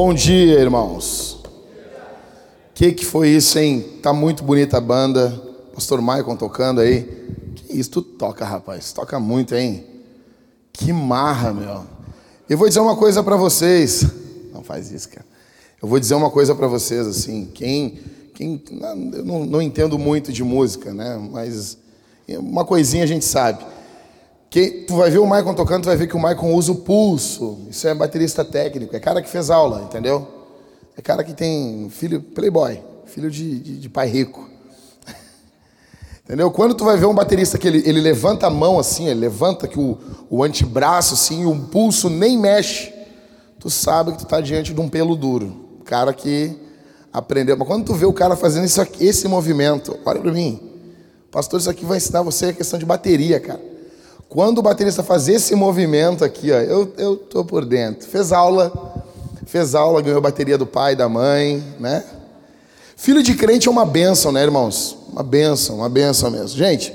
Bom dia, irmãos. Que que foi isso, hein? Tá muito bonita a banda. Pastor Maicon tocando aí. Que isso, tu toca, rapaz. Toca muito, hein? Que marra, meu. Eu vou dizer uma coisa para vocês. Não faz isso, cara. Eu vou dizer uma coisa para vocês, assim. Quem, quem, eu não, não entendo muito de música, né? Mas uma coisinha a gente sabe. Que tu vai ver o Maicon tocando, tu vai ver que o Maicon usa o pulso. Isso é baterista técnico, é cara que fez aula, entendeu? É cara que tem filho playboy, filho de, de, de pai rico. Entendeu? Quando tu vai ver um baterista que ele, ele levanta a mão assim, ele levanta que o, o antebraço assim, o pulso nem mexe, tu sabe que tu está diante de um pelo duro. Cara que aprendeu. Mas quando tu vê o cara fazendo isso aqui, esse movimento, olha para mim. Pastor, isso aqui vai ensinar você a questão de bateria, cara. Quando o baterista faz esse movimento aqui, ó, eu, eu tô por dentro. Fez aula, fez aula, ganhou bateria do pai, da mãe, né? Filho de crente é uma benção, né, irmãos? Uma benção, uma benção mesmo. Gente,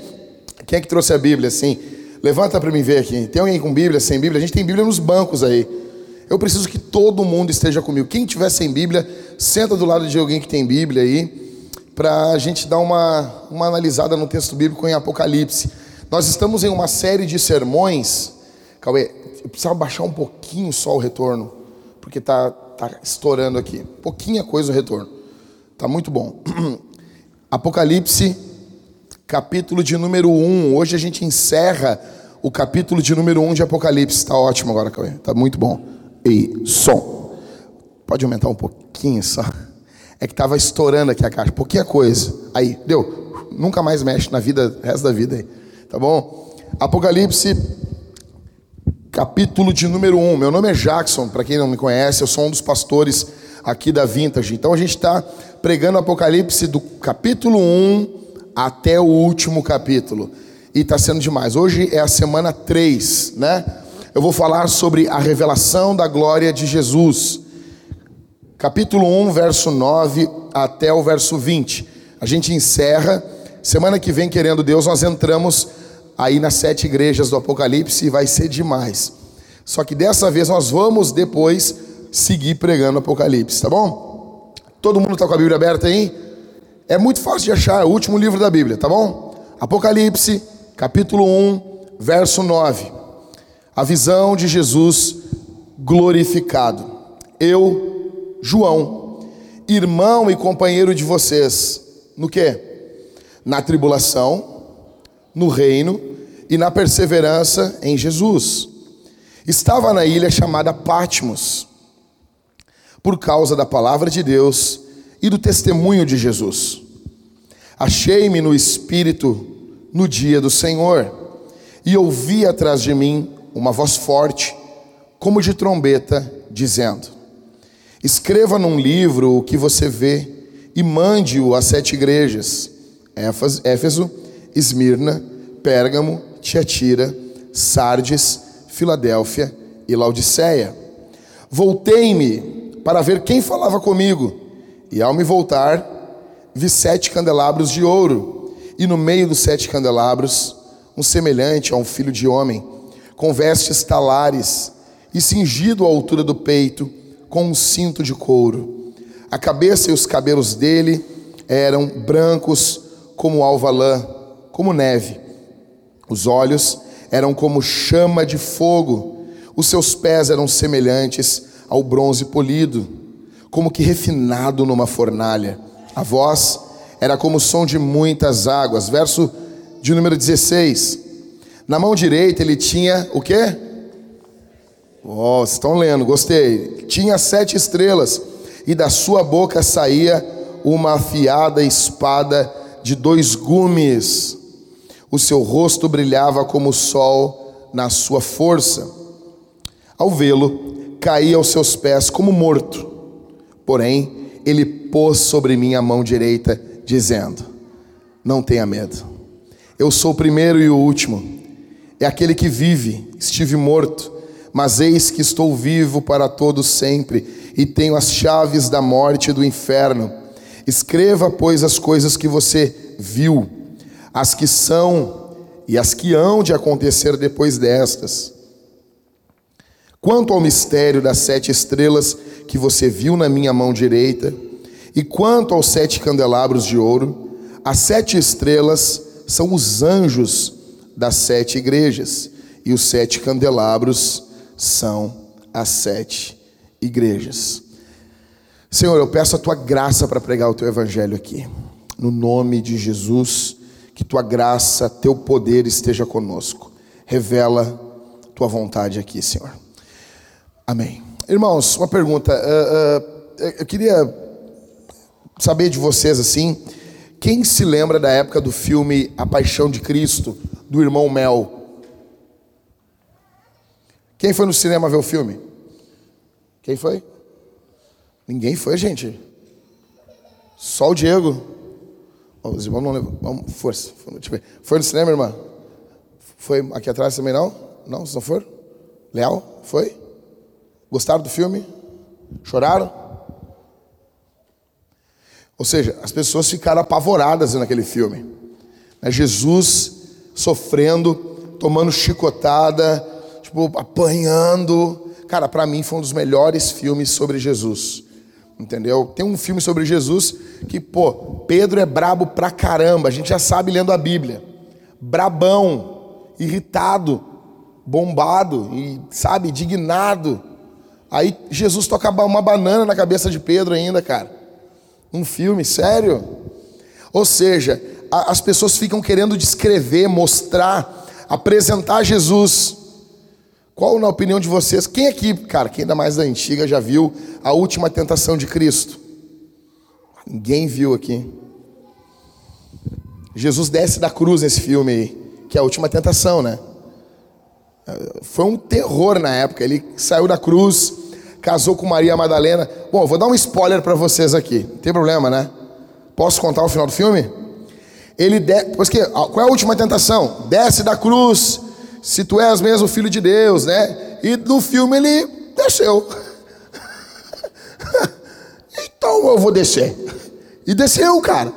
quem é que trouxe a Bíblia assim? Levanta para mim ver aqui. Tem alguém com Bíblia, sem Bíblia? A gente tem Bíblia nos bancos aí. Eu preciso que todo mundo esteja comigo. Quem tiver sem Bíblia, senta do lado de alguém que tem Bíblia aí, para a gente dar uma, uma analisada no texto bíblico em Apocalipse. Nós estamos em uma série de sermões. Cauê, eu precisava baixar um pouquinho só o retorno, porque tá, tá estourando aqui. Pouquinha coisa o retorno. Tá muito bom. Apocalipse, capítulo de número 1. Hoje a gente encerra o capítulo de número 1 de Apocalipse. Está ótimo agora, Cauê. Tá muito bom. E som. Pode aumentar um pouquinho só. É que estava estourando aqui a caixa. Pouquinha coisa. Aí, deu. Nunca mais mexe na vida, resto da vida aí. Tá bom? Apocalipse, capítulo de número 1. Meu nome é Jackson, para quem não me conhece, eu sou um dos pastores aqui da Vintage. Então a gente está pregando Apocalipse do capítulo 1 até o último capítulo. E está sendo demais. Hoje é a semana 3, né? Eu vou falar sobre a revelação da glória de Jesus. Capítulo 1, verso 9 até o verso 20. A gente encerra. Semana que vem, querendo Deus, nós entramos aí nas sete igrejas do Apocalipse e vai ser demais. Só que dessa vez nós vamos depois seguir pregando Apocalipse, tá bom? Todo mundo está com a Bíblia aberta aí? É muito fácil de achar, é o último livro da Bíblia, tá bom? Apocalipse, capítulo 1, verso 9. A visão de Jesus glorificado. Eu, João, irmão e companheiro de vocês, no que? Na tribulação, no reino e na perseverança em Jesus. Estava na ilha chamada Patmos, por causa da palavra de Deus e do testemunho de Jesus. Achei-me no Espírito no dia do Senhor e ouvi atrás de mim uma voz forte, como de trombeta, dizendo: Escreva num livro o que você vê e mande-o às sete igrejas: Éfeso, Esmirna, Pérgamo, Tiatira, Sardes, Filadélfia e Laodiceia. Voltei-me para ver quem falava comigo, e ao me voltar, vi sete candelabros de ouro, e no meio dos sete candelabros, um semelhante a um filho de homem, com vestes talares e cingido à altura do peito, com um cinto de couro. A cabeça e os cabelos dele eram brancos como alva lã, como neve. Os olhos eram como chama de fogo, os seus pés eram semelhantes ao bronze polido, como que refinado numa fornalha. A voz era como o som de muitas águas. Verso de número 16. Na mão direita ele tinha o quê? Oh, vocês estão lendo, gostei. Tinha sete estrelas, e da sua boca saía uma afiada espada de dois gumes. O seu rosto brilhava como o sol na sua força. Ao vê-lo, caí aos seus pés como morto. Porém, ele pôs sobre mim a mão direita, dizendo: Não tenha medo. Eu sou o primeiro e o último. É aquele que vive. Estive morto, mas eis que estou vivo para todos sempre e tenho as chaves da morte e do inferno. Escreva, pois, as coisas que você viu, as que são e as que hão de acontecer depois destas. Quanto ao mistério das sete estrelas que você viu na minha mão direita. E quanto aos sete candelabros de ouro, as sete estrelas são os anjos das sete igrejas, e os sete candelabros são as sete igrejas. Senhor, eu peço a tua graça para pregar o teu evangelho aqui. No nome de Jesus, que tua graça, teu poder esteja conosco. Revela tua vontade aqui, Senhor. Amém. Irmãos, uma pergunta. Uh, uh, eu queria saber de vocês assim. Quem se lembra da época do filme A Paixão de Cristo, do irmão Mel? Quem foi no cinema ver o filme? Quem foi? Ninguém foi, gente. Só o Diego. Os irmãos não levam. Vamos, força. Foi no cinema, irmã? Foi aqui atrás também não? Não, vocês não foram? Leal? Foi? Gostaram do filme? Choraram? Ou seja, as pessoas ficaram apavoradas naquele filme. Né? Jesus sofrendo, tomando chicotada, tipo, apanhando. Cara, para mim foi um dos melhores filmes sobre Jesus. Entendeu? Tem um filme sobre Jesus que, pô, Pedro é brabo pra caramba, a gente já sabe lendo a Bíblia. Brabão, irritado, bombado e, sabe, indignado. Aí Jesus toca uma banana na cabeça de Pedro ainda, cara. Um filme, sério? Ou seja, a, as pessoas ficam querendo descrever, mostrar, apresentar Jesus. Qual, na opinião de vocês, quem aqui, cara, quem ainda mais da antiga já viu a última tentação de Cristo? Ninguém viu aqui. Jesus desce da cruz nesse filme aí, que é a última tentação, né? Foi um terror na época. Ele saiu da cruz, casou com Maria Madalena. Bom, vou dar um spoiler para vocês aqui. Não tem problema, né? Posso contar o final do filme? Ele de... qual é a última tentação? Desce da cruz, se tu és mesmo filho de Deus, né? E no filme ele desceu. então eu vou descer. E desceu, cara.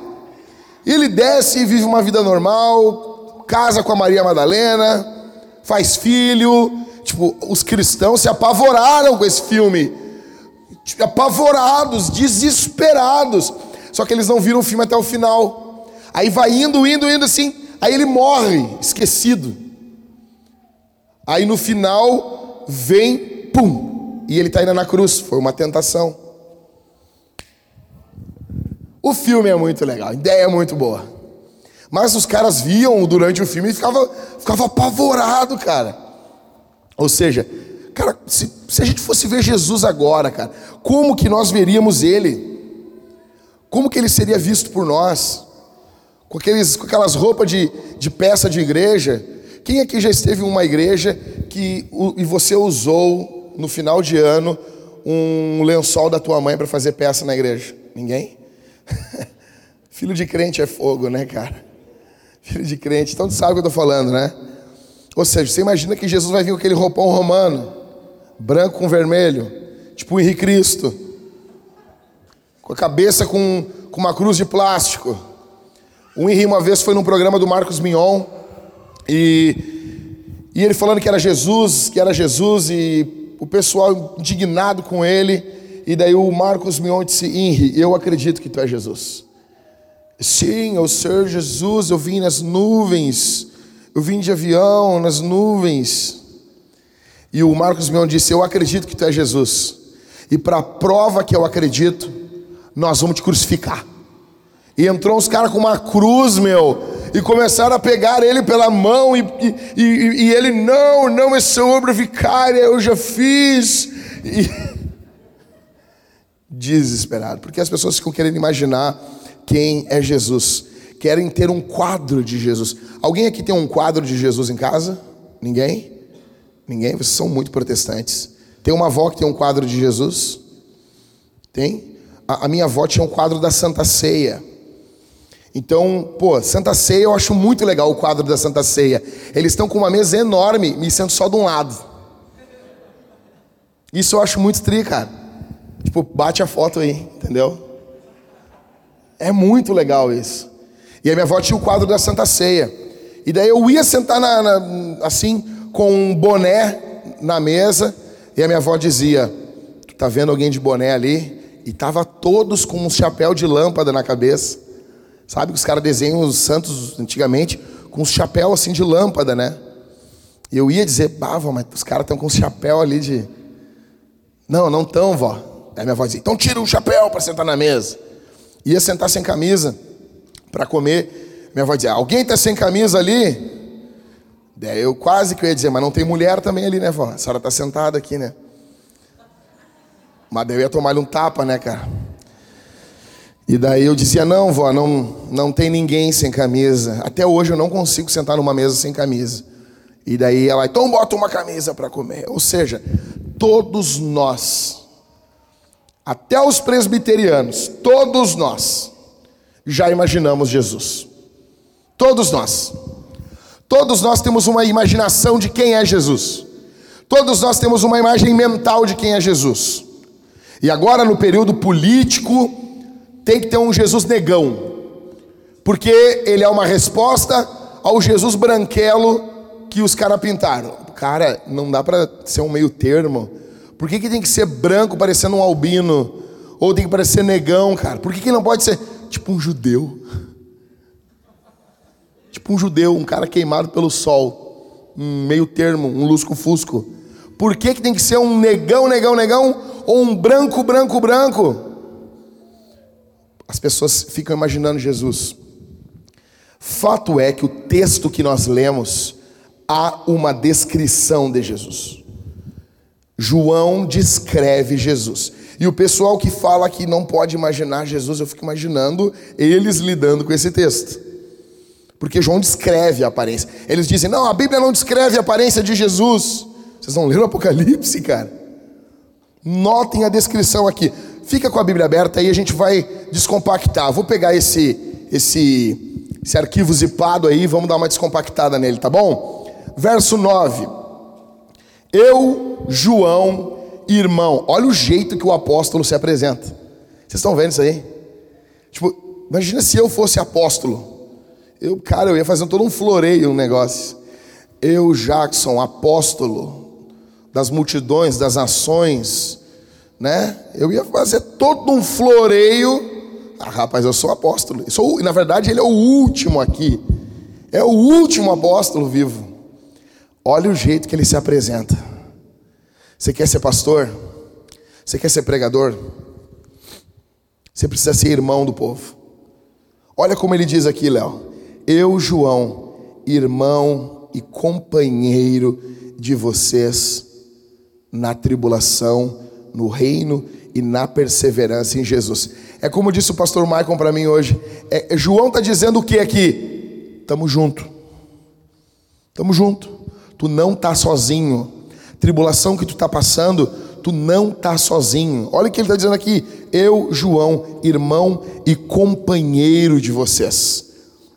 Ele desce e vive uma vida normal, casa com a Maria Madalena, faz filho. Tipo, os cristãos se apavoraram com esse filme. Tipo, apavorados, desesperados. Só que eles não viram o filme até o final. Aí vai indo, indo, indo assim. Aí ele morre, esquecido. Aí no final vem, pum, e ele está ainda na cruz. Foi uma tentação. O filme é muito legal, a ideia é muito boa. Mas os caras viam durante o filme e ficava, ficava apavorado, cara. Ou seja, cara, se, se a gente fosse ver Jesus agora, cara, como que nós veríamos ele? Como que ele seria visto por nós? Com, aqueles, com aquelas roupas de, de peça de igreja? Quem aqui já esteve em uma igreja que e você usou no final de ano um lençol da tua mãe para fazer peça na igreja? Ninguém? Filho de crente é fogo, né, cara? filho de crente. Então tu sabe o que eu estou falando, né? Ou seja, você imagina que Jesus vai vir com aquele roupão romano, branco com vermelho, tipo o Henrique Cristo, com a cabeça com, com uma cruz de plástico. O Henrique uma vez foi num programa do Marcos Mignon e, e ele falando que era Jesus, que era Jesus e o pessoal indignado com ele. E daí o Marcos Mion disse: Henri, eu acredito que tu é Jesus. Sim, o Senhor Jesus, eu vim nas nuvens, eu vim de avião nas nuvens. E o Marcos Mion disse: Eu acredito que tu é Jesus. E para prova que eu acredito, nós vamos te crucificar. E entrou uns caras com uma cruz, meu, e começaram a pegar ele pela mão, e, e, e, ele, não, não, essa obra vicária eu já fiz. E... Desesperado, porque as pessoas ficam querendo imaginar quem é Jesus. Querem ter um quadro de Jesus. Alguém aqui tem um quadro de Jesus em casa? Ninguém? Ninguém? Vocês são muito protestantes. Tem uma avó que tem um quadro de Jesus? Tem? A, a minha avó tinha um quadro da Santa Ceia. Então, pô, Santa Ceia eu acho muito legal o quadro da Santa Ceia. Eles estão com uma mesa enorme, me sento só de um lado. Isso eu acho muito tri, cara. Tipo, bate a foto aí, entendeu? É muito legal isso. E a minha avó tinha o quadro da Santa Ceia. E daí eu ia sentar na, na, assim, com um boné na mesa, e a minha avó dizia: tá vendo alguém de boné ali e tava todos com um chapéu de lâmpada na cabeça. Sabe que os caras desenham os santos antigamente com um chapéu assim de lâmpada, né? E eu ia dizer, bava, mas os caras estão com um chapéu ali de. Não, não estão, vó. Aí minha avó dizia, então tira o chapéu para sentar na mesa. Ia sentar sem camisa para comer. Minha avó dizia, alguém está sem camisa ali? Daí eu quase que eu ia dizer, mas não tem mulher também ali, né, vó? A senhora está sentada aqui, né? Mas daí eu ia tomar-lhe um tapa, né, cara? E daí eu dizia, não, vó, não, não tem ninguém sem camisa. Até hoje eu não consigo sentar numa mesa sem camisa. E daí ela, então bota uma camisa para comer. Ou seja, todos nós, até os presbiterianos, todos nós, já imaginamos Jesus. Todos nós. Todos nós temos uma imaginação de quem é Jesus. Todos nós temos uma imagem mental de quem é Jesus. E agora, no período político, tem que ter um Jesus negão, porque ele é uma resposta ao Jesus branquelo que os caras pintaram. Cara, não dá para ser um meio termo. Por que, que tem que ser branco parecendo um albino? Ou tem que parecer negão, cara? Por que, que não pode ser tipo um judeu? Tipo um judeu, um cara queimado pelo sol. Um meio termo, um lusco-fusco. Por que, que tem que ser um negão, negão, negão? Ou um branco, branco, branco? As pessoas ficam imaginando Jesus. Fato é que o texto que nós lemos há uma descrição de Jesus. João descreve Jesus. E o pessoal que fala que não pode imaginar Jesus, eu fico imaginando eles lidando com esse texto. Porque João descreve a aparência. Eles dizem: não, a Bíblia não descreve a aparência de Jesus. Vocês não leram o Apocalipse, cara? Notem a descrição aqui. Fica com a Bíblia aberta aí, a gente vai descompactar. Vou pegar esse, esse, esse arquivo zipado aí, vamos dar uma descompactada nele, tá bom? Verso 9. Eu, João, irmão. Olha o jeito que o apóstolo se apresenta. Vocês estão vendo isso aí? Tipo, imagina se eu fosse apóstolo. Eu, cara, eu ia fazer todo um floreio, um negócio. Eu, Jackson, apóstolo das multidões, das nações, né? Eu ia fazer todo um floreio. Ah, rapaz, eu sou apóstolo. Eu sou, na verdade, ele é o último aqui. É o último apóstolo vivo. Olha o jeito que ele se apresenta. Você quer ser pastor? Você quer ser pregador? Você precisa ser irmão do povo. Olha como ele diz aqui, Léo. Eu, João, irmão e companheiro de vocês na tribulação no reino e na perseverança em Jesus. É como disse o pastor Michael para mim hoje. É, João está dizendo o que aqui? Tamo junto. Tamo junto. Tu não tá sozinho. Tribulação que tu tá passando, tu não tá sozinho. Olha o que ele está dizendo aqui. Eu, João, irmão e companheiro de vocês.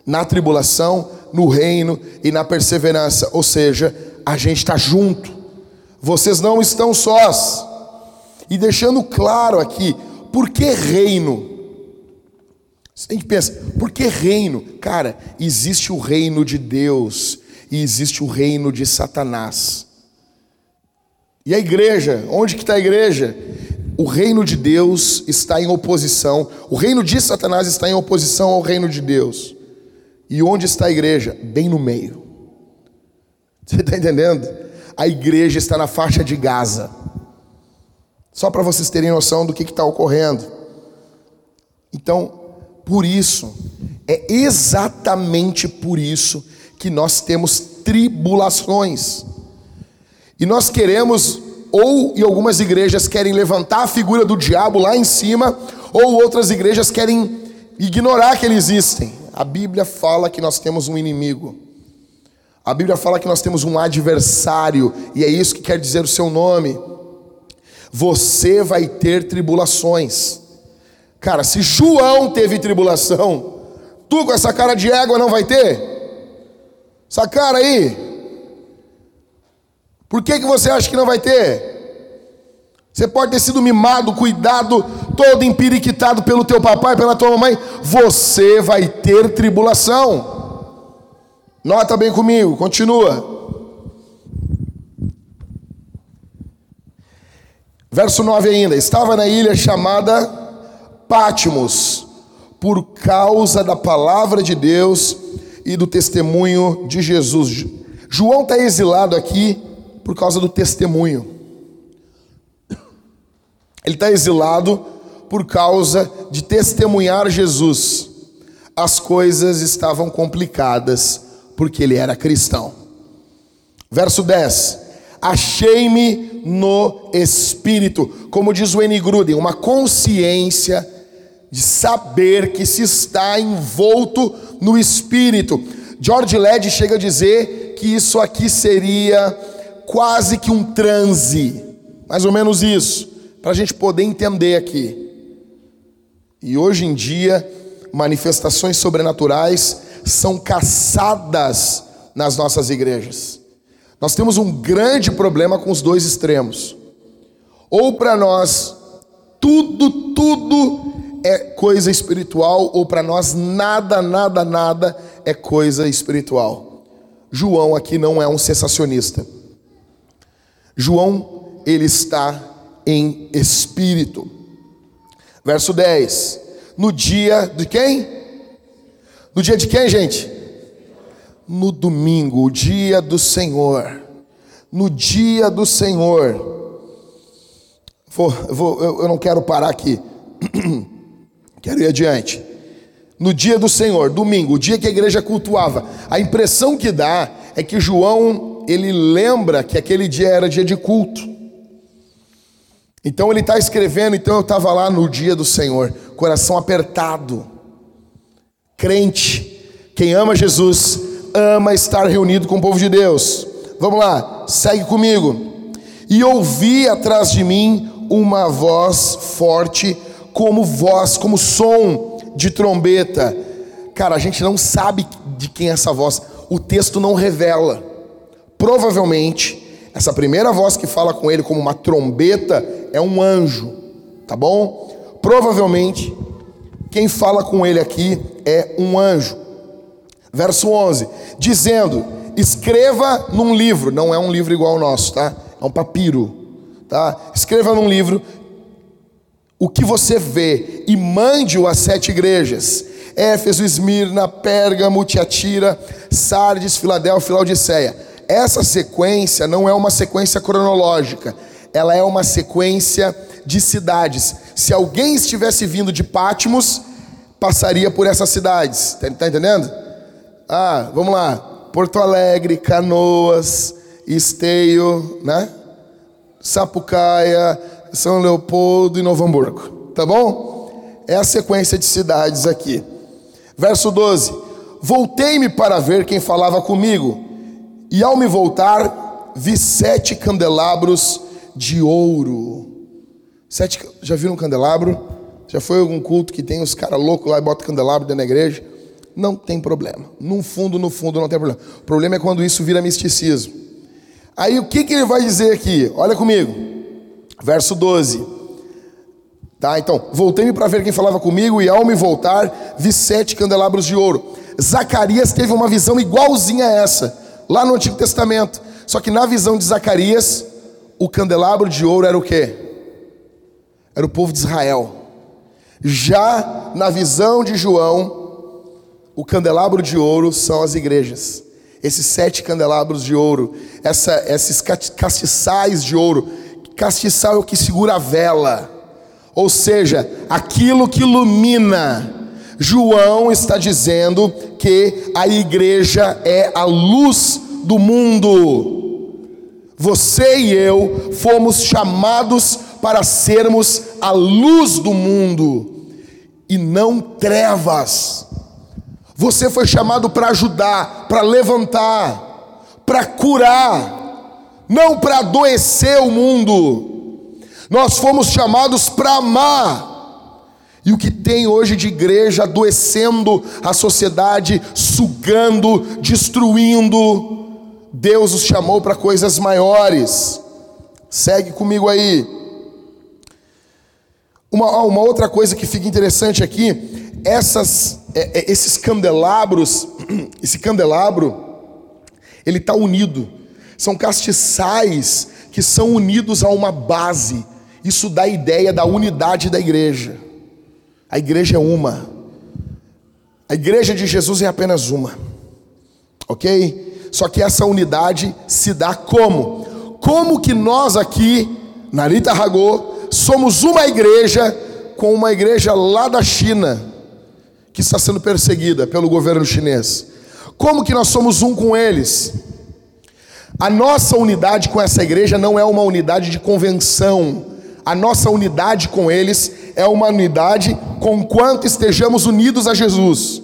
Na tribulação, no reino e na perseverança. Ou seja, a gente está junto. Vocês não estão sós. E deixando claro aqui, por que reino? A gente pensa, por que reino? Cara, existe o reino de Deus e existe o reino de Satanás. E a igreja, onde que está a igreja? O reino de Deus está em oposição, o reino de Satanás está em oposição ao reino de Deus. E onde está a igreja? Bem no meio. Você está entendendo? A igreja está na faixa de Gaza. Só para vocês terem noção do que está ocorrendo. Então, por isso, é exatamente por isso que nós temos tribulações. E nós queremos, ou em algumas igrejas querem levantar a figura do diabo lá em cima, ou outras igrejas querem ignorar que ele existe. A Bíblia fala que nós temos um inimigo. A Bíblia fala que nós temos um adversário, e é isso que quer dizer o seu nome você vai ter tribulações. Cara, se João teve tribulação, tu com essa cara de égua não vai ter? Essa cara aí. Por que, que você acha que não vai ter? Você pode ter sido mimado, cuidado, todo empiriquitado pelo teu papai, pela tua mamãe. Você vai ter tribulação. Nota bem comigo, continua. Verso 9 ainda: Estava na ilha chamada Pátimos, por causa da palavra de Deus e do testemunho de Jesus. João está exilado aqui por causa do testemunho. Ele está exilado por causa de testemunhar Jesus. As coisas estavam complicadas porque ele era cristão. Verso 10: Achei-me no espírito, como diz o N. Gruden, uma consciência de saber que se está envolto no espírito. George Led chega a dizer que isso aqui seria quase que um transe, mais ou menos isso, para a gente poder entender aqui. E hoje em dia, manifestações sobrenaturais são caçadas nas nossas igrejas. Nós temos um grande problema com os dois extremos. Ou para nós, tudo, tudo é coisa espiritual, ou para nós, nada, nada, nada é coisa espiritual. João aqui não é um sensacionista. João, ele está em espírito. Verso 10. No dia de quem? No dia de quem, gente? No domingo, o dia do Senhor. No dia do Senhor. Vou, vou, eu, eu não quero parar aqui. quero ir adiante. No dia do Senhor, domingo, o dia que a igreja cultuava. A impressão que dá é que João, ele lembra que aquele dia era dia de culto. Então ele está escrevendo, então eu estava lá no dia do Senhor, coração apertado, crente, quem ama Jesus, ama estar reunido com o povo de Deus. Vamos lá, segue comigo. E ouvi atrás de mim uma voz forte, como voz, como som de trombeta. Cara, a gente não sabe de quem é essa voz, o texto não revela. Provavelmente, essa primeira voz que fala com ele como uma trombeta é um anjo, tá bom? Provavelmente quem fala com ele aqui é um anjo. Verso 11: dizendo: Escreva num livro, não é um livro igual ao nosso, tá? É um papiro, tá? Escreva num livro o que você vê e mande-o às sete igrejas: Éfeso, Esmirna, Pérgamo, Tiatira, Sardes, Filadélfia e Laodiceia. Essa sequência não é uma sequência cronológica, ela é uma sequência de cidades. Se alguém estivesse vindo de Pátimos, passaria por essas cidades. Está tá entendendo? Ah, vamos lá. Porto Alegre, Canoas, Esteio, né? Sapucaia, São Leopoldo e Novo Hamburgo. Tá bom? É a sequência de cidades aqui. Verso 12: Voltei-me para ver quem falava comigo, e ao me voltar, vi sete candelabros de ouro. Sete, já viram um candelabro? Já foi algum culto que tem os caras loucos lá e bota candelabro dentro da igreja? Não tem problema. No fundo, no fundo, não tem problema. O problema é quando isso vira misticismo. Aí o que, que ele vai dizer aqui? Olha comigo. Verso 12. Tá, então, voltei-me para ver quem falava comigo, e ao me voltar, vi sete candelabros de ouro. Zacarias teve uma visão igualzinha a essa, lá no Antigo Testamento. Só que na visão de Zacarias, o candelabro de ouro era o quê? Era o povo de Israel. Já na visão de João, o candelabro de ouro são as igrejas. Esses sete candelabros de ouro, essa, esses castiçais de ouro. Castiçal é o que segura a vela, ou seja, aquilo que ilumina. João está dizendo que a igreja é a luz do mundo. Você e eu fomos chamados para sermos a luz do mundo e não trevas. Você foi chamado para ajudar, para levantar, para curar, não para adoecer o mundo. Nós fomos chamados para amar. E o que tem hoje de igreja adoecendo a sociedade, sugando, destruindo, Deus os chamou para coisas maiores. Segue comigo aí. Uma, uma outra coisa que fica interessante aqui, essas, é, é, esses candelabros, esse candelabro, ele está unido. São castiçais que são unidos a uma base. Isso dá a ideia da unidade da igreja. A igreja é uma. A igreja de Jesus é apenas uma. Ok? Só que essa unidade se dá como? Como que nós aqui, Narita Ragô, somos uma igreja com uma igreja lá da China que está sendo perseguida pelo governo chinês. Como que nós somos um com eles? A nossa unidade com essa igreja não é uma unidade de convenção. A nossa unidade com eles é uma unidade com quanto estejamos unidos a Jesus.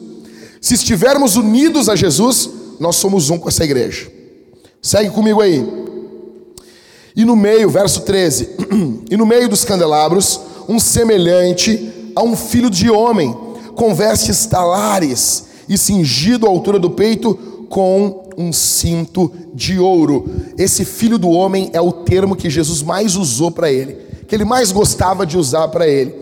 Se estivermos unidos a Jesus, nós somos um com essa igreja. Segue comigo aí. E no meio, verso 13: E no meio dos candelabros, um semelhante a um filho de homem, com vestes talares e cingido à altura do peito com um cinto de ouro. Esse filho do homem é o termo que Jesus mais usou para ele, que ele mais gostava de usar para ele.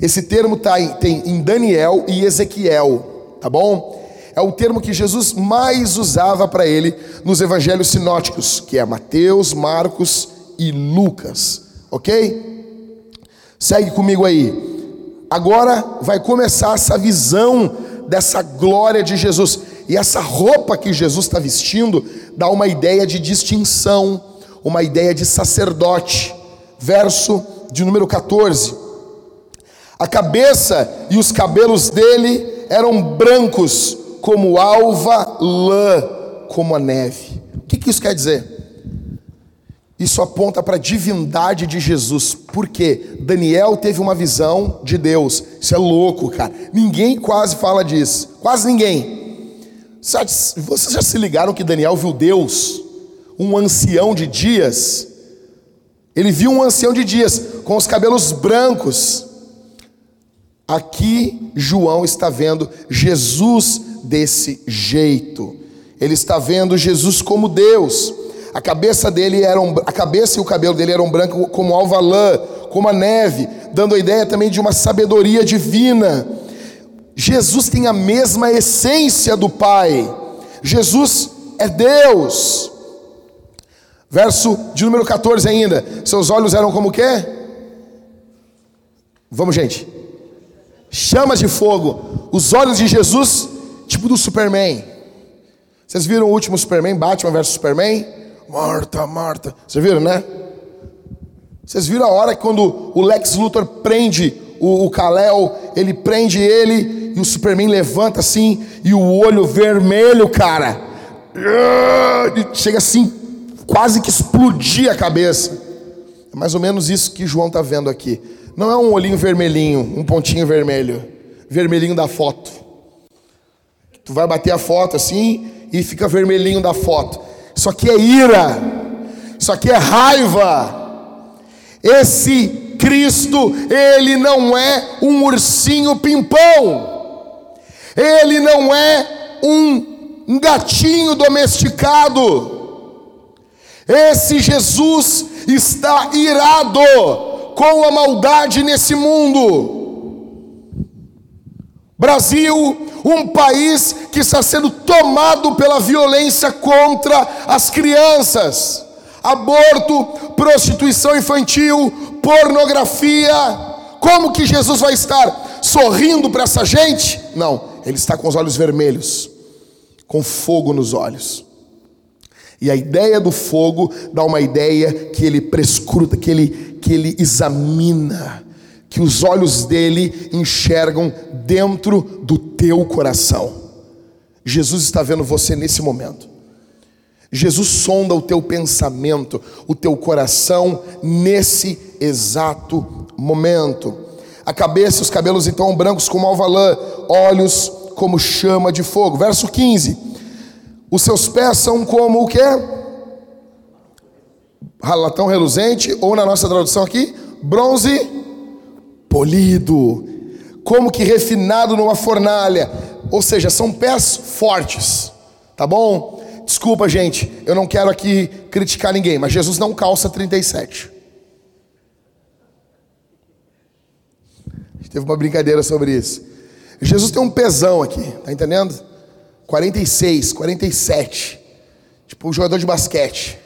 Esse termo tá em, tem em Daniel e Ezequiel, tá bom? É o termo que Jesus mais usava para ele nos evangelhos sinóticos, que é Mateus, Marcos e Lucas, ok? Segue comigo aí. Agora vai começar essa visão dessa glória de Jesus. E essa roupa que Jesus está vestindo dá uma ideia de distinção, uma ideia de sacerdote. Verso de número 14. A cabeça e os cabelos dele eram brancos como alva, lã como a neve. O que, que isso quer dizer? Isso aponta para a divindade de Jesus. Porque Daniel teve uma visão de Deus. Isso é louco, cara. Ninguém quase fala disso. Quase ninguém. Vocês já se ligaram que Daniel viu Deus? Um ancião de dias. Ele viu um ancião de dias com os cabelos brancos. Aqui João está vendo Jesus desse jeito. Ele está vendo Jesus como Deus. A cabeça dele era um, a cabeça e o cabelo dele eram brancos como alva lã, como a neve, dando a ideia também de uma sabedoria divina. Jesus tem a mesma essência do Pai. Jesus é Deus. Verso de número 14 ainda. Seus olhos eram como o quê? Vamos, gente. Chamas de fogo. Os olhos de Jesus, tipo do Superman. Vocês viram o último Superman, Batman versus Superman? Marta, Marta. Vocês viram, né? Vocês viram a hora que quando o Lex Luthor prende o, o Kal-El, ele prende ele e o Superman levanta assim e o olho vermelho, cara. Chega assim, quase que explodir a cabeça. É mais ou menos isso que João está vendo aqui. Não é um olhinho vermelhinho, um pontinho vermelho, vermelhinho da foto. Tu vai bater a foto assim e fica vermelhinho da foto. Isso aqui é ira, isso aqui é raiva. Esse Cristo, ele não é um ursinho pimpão, ele não é um gatinho domesticado. Esse Jesus está irado com a maldade nesse mundo. Brasil um país que está sendo tomado pela violência contra as crianças, aborto, prostituição infantil, pornografia. Como que Jesus vai estar sorrindo para essa gente? Não, ele está com os olhos vermelhos, com fogo nos olhos. E a ideia do fogo dá uma ideia que ele prescruta, que ele, que ele examina que os olhos dele enxergam dentro do teu coração. Jesus está vendo você nesse momento. Jesus sonda o teu pensamento, o teu coração nesse exato momento. A cabeça e os cabelos então brancos como alvalã, olhos como chama de fogo. Verso 15. Os seus pés são como o quê? Latão reluzente, ou na nossa tradução aqui, bronze polido, como que refinado numa fornalha. Ou seja, são pés fortes, tá bom? Desculpa, gente, eu não quero aqui criticar ninguém, mas Jesus não calça 37. Teve uma brincadeira sobre isso. Jesus tem um pesão aqui, tá entendendo? 46, 47. Tipo um jogador de basquete.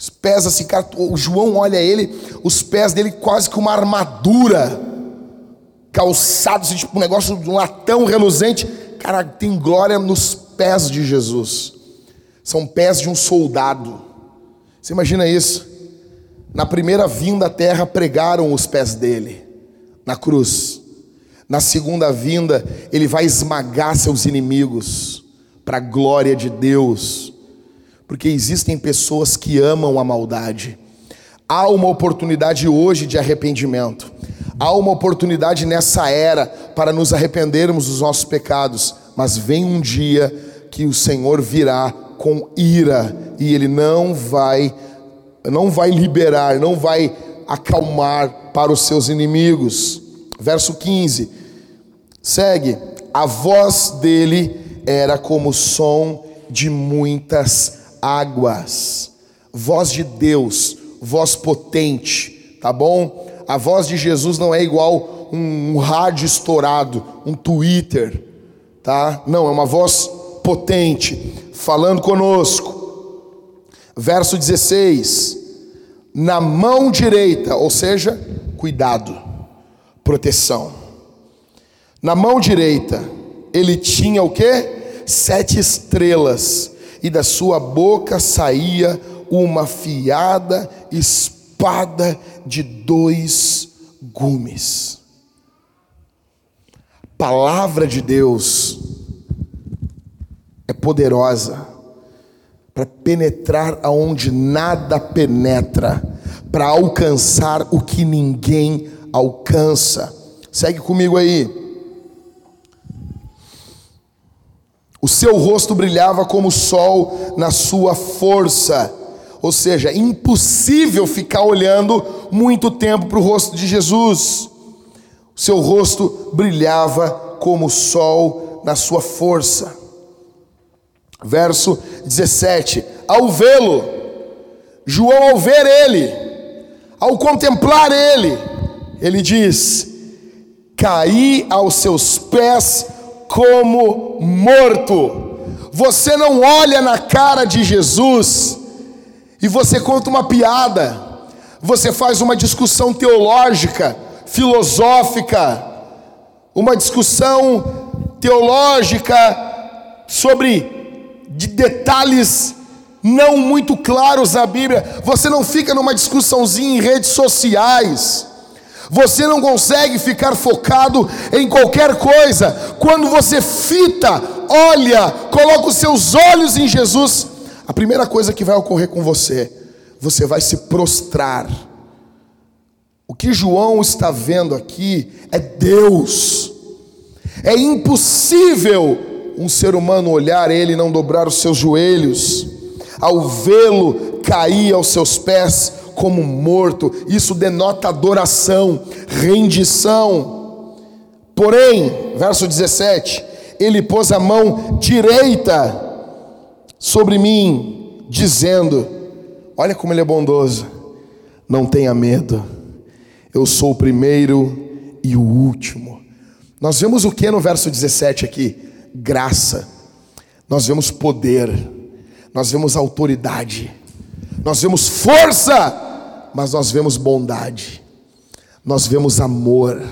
Os pés assim, cara, o João olha ele, os pés dele quase que uma armadura, calçados, assim, tipo um negócio de um latão reluzente. Cara, tem glória nos pés de Jesus. São pés de um soldado. Você imagina isso? Na primeira vinda à terra pregaram os pés dele na cruz. Na segunda vinda, ele vai esmagar seus inimigos para a glória de Deus porque existem pessoas que amam a maldade. Há uma oportunidade hoje de arrependimento. Há uma oportunidade nessa era para nos arrependermos dos nossos pecados, mas vem um dia que o Senhor virá com ira e ele não vai não vai liberar, não vai acalmar para os seus inimigos. Verso 15. Segue. A voz dele era como o som de muitas águas. Voz de Deus, voz potente, tá bom? A voz de Jesus não é igual um, um rádio estourado, um Twitter, tá? Não, é uma voz potente, falando conosco. Verso 16: Na mão direita, ou seja, cuidado, proteção. Na mão direita, ele tinha o que? Sete estrelas e da sua boca saía uma fiada espada de dois gumes. Palavra de Deus é poderosa para penetrar aonde nada penetra, para alcançar o que ninguém alcança. Segue comigo aí. O seu rosto brilhava como o sol na sua força. Ou seja, impossível ficar olhando muito tempo para o rosto de Jesus. O seu rosto brilhava como o sol na sua força. Verso 17: Ao vê-lo, João, ao ver ele, ao contemplar ele, ele diz: Caí aos seus pés como morto. Você não olha na cara de Jesus e você conta uma piada, você faz uma discussão teológica, filosófica, uma discussão teológica sobre de detalhes não muito claros na Bíblia. Você não fica numa discussãozinha em redes sociais. Você não consegue ficar focado em qualquer coisa. Quando você fita, olha, coloca os seus olhos em Jesus, a primeira coisa que vai ocorrer com você, você vai se prostrar. O que João está vendo aqui é Deus. É impossível um ser humano olhar ele e não dobrar os seus joelhos. Ao vê-lo cair aos seus pés, como morto. Isso denota adoração, rendição. Porém, verso 17: Ele pôs a mão direita sobre mim, dizendo: Olha como ele é bondoso. Não tenha medo. Eu sou o primeiro e o último. Nós vemos o que no verso 17 aqui? Graça. Nós vemos poder. Nós vemos autoridade. Nós vemos força mas nós vemos bondade, nós vemos amor,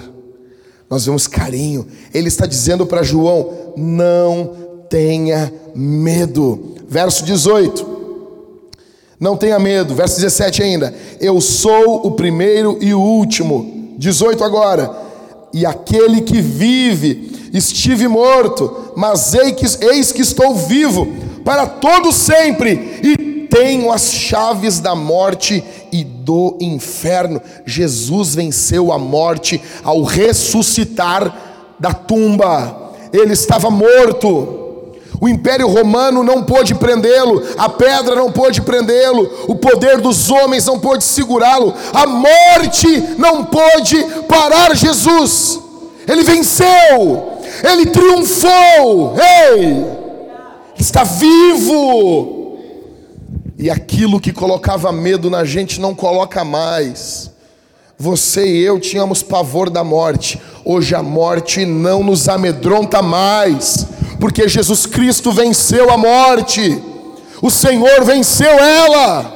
nós vemos carinho. Ele está dizendo para João: não tenha medo. Verso 18. Não tenha medo. Verso 17 ainda. Eu sou o primeiro e o último. 18 agora. E aquele que vive, estive morto, mas eis que estou vivo para todo sempre e tenho as chaves da morte e do inferno. Jesus venceu a morte ao ressuscitar da tumba. Ele estava morto. O império romano não pôde prendê-lo, a pedra não pôde prendê-lo, o poder dos homens não pôde segurá-lo, a morte não pôde parar Jesus. Ele venceu, ele triunfou. Ei! Está vivo. E aquilo que colocava medo na gente não coloca mais. Você e eu tínhamos pavor da morte. Hoje a morte não nos amedronta mais, porque Jesus Cristo venceu a morte. O Senhor venceu ela.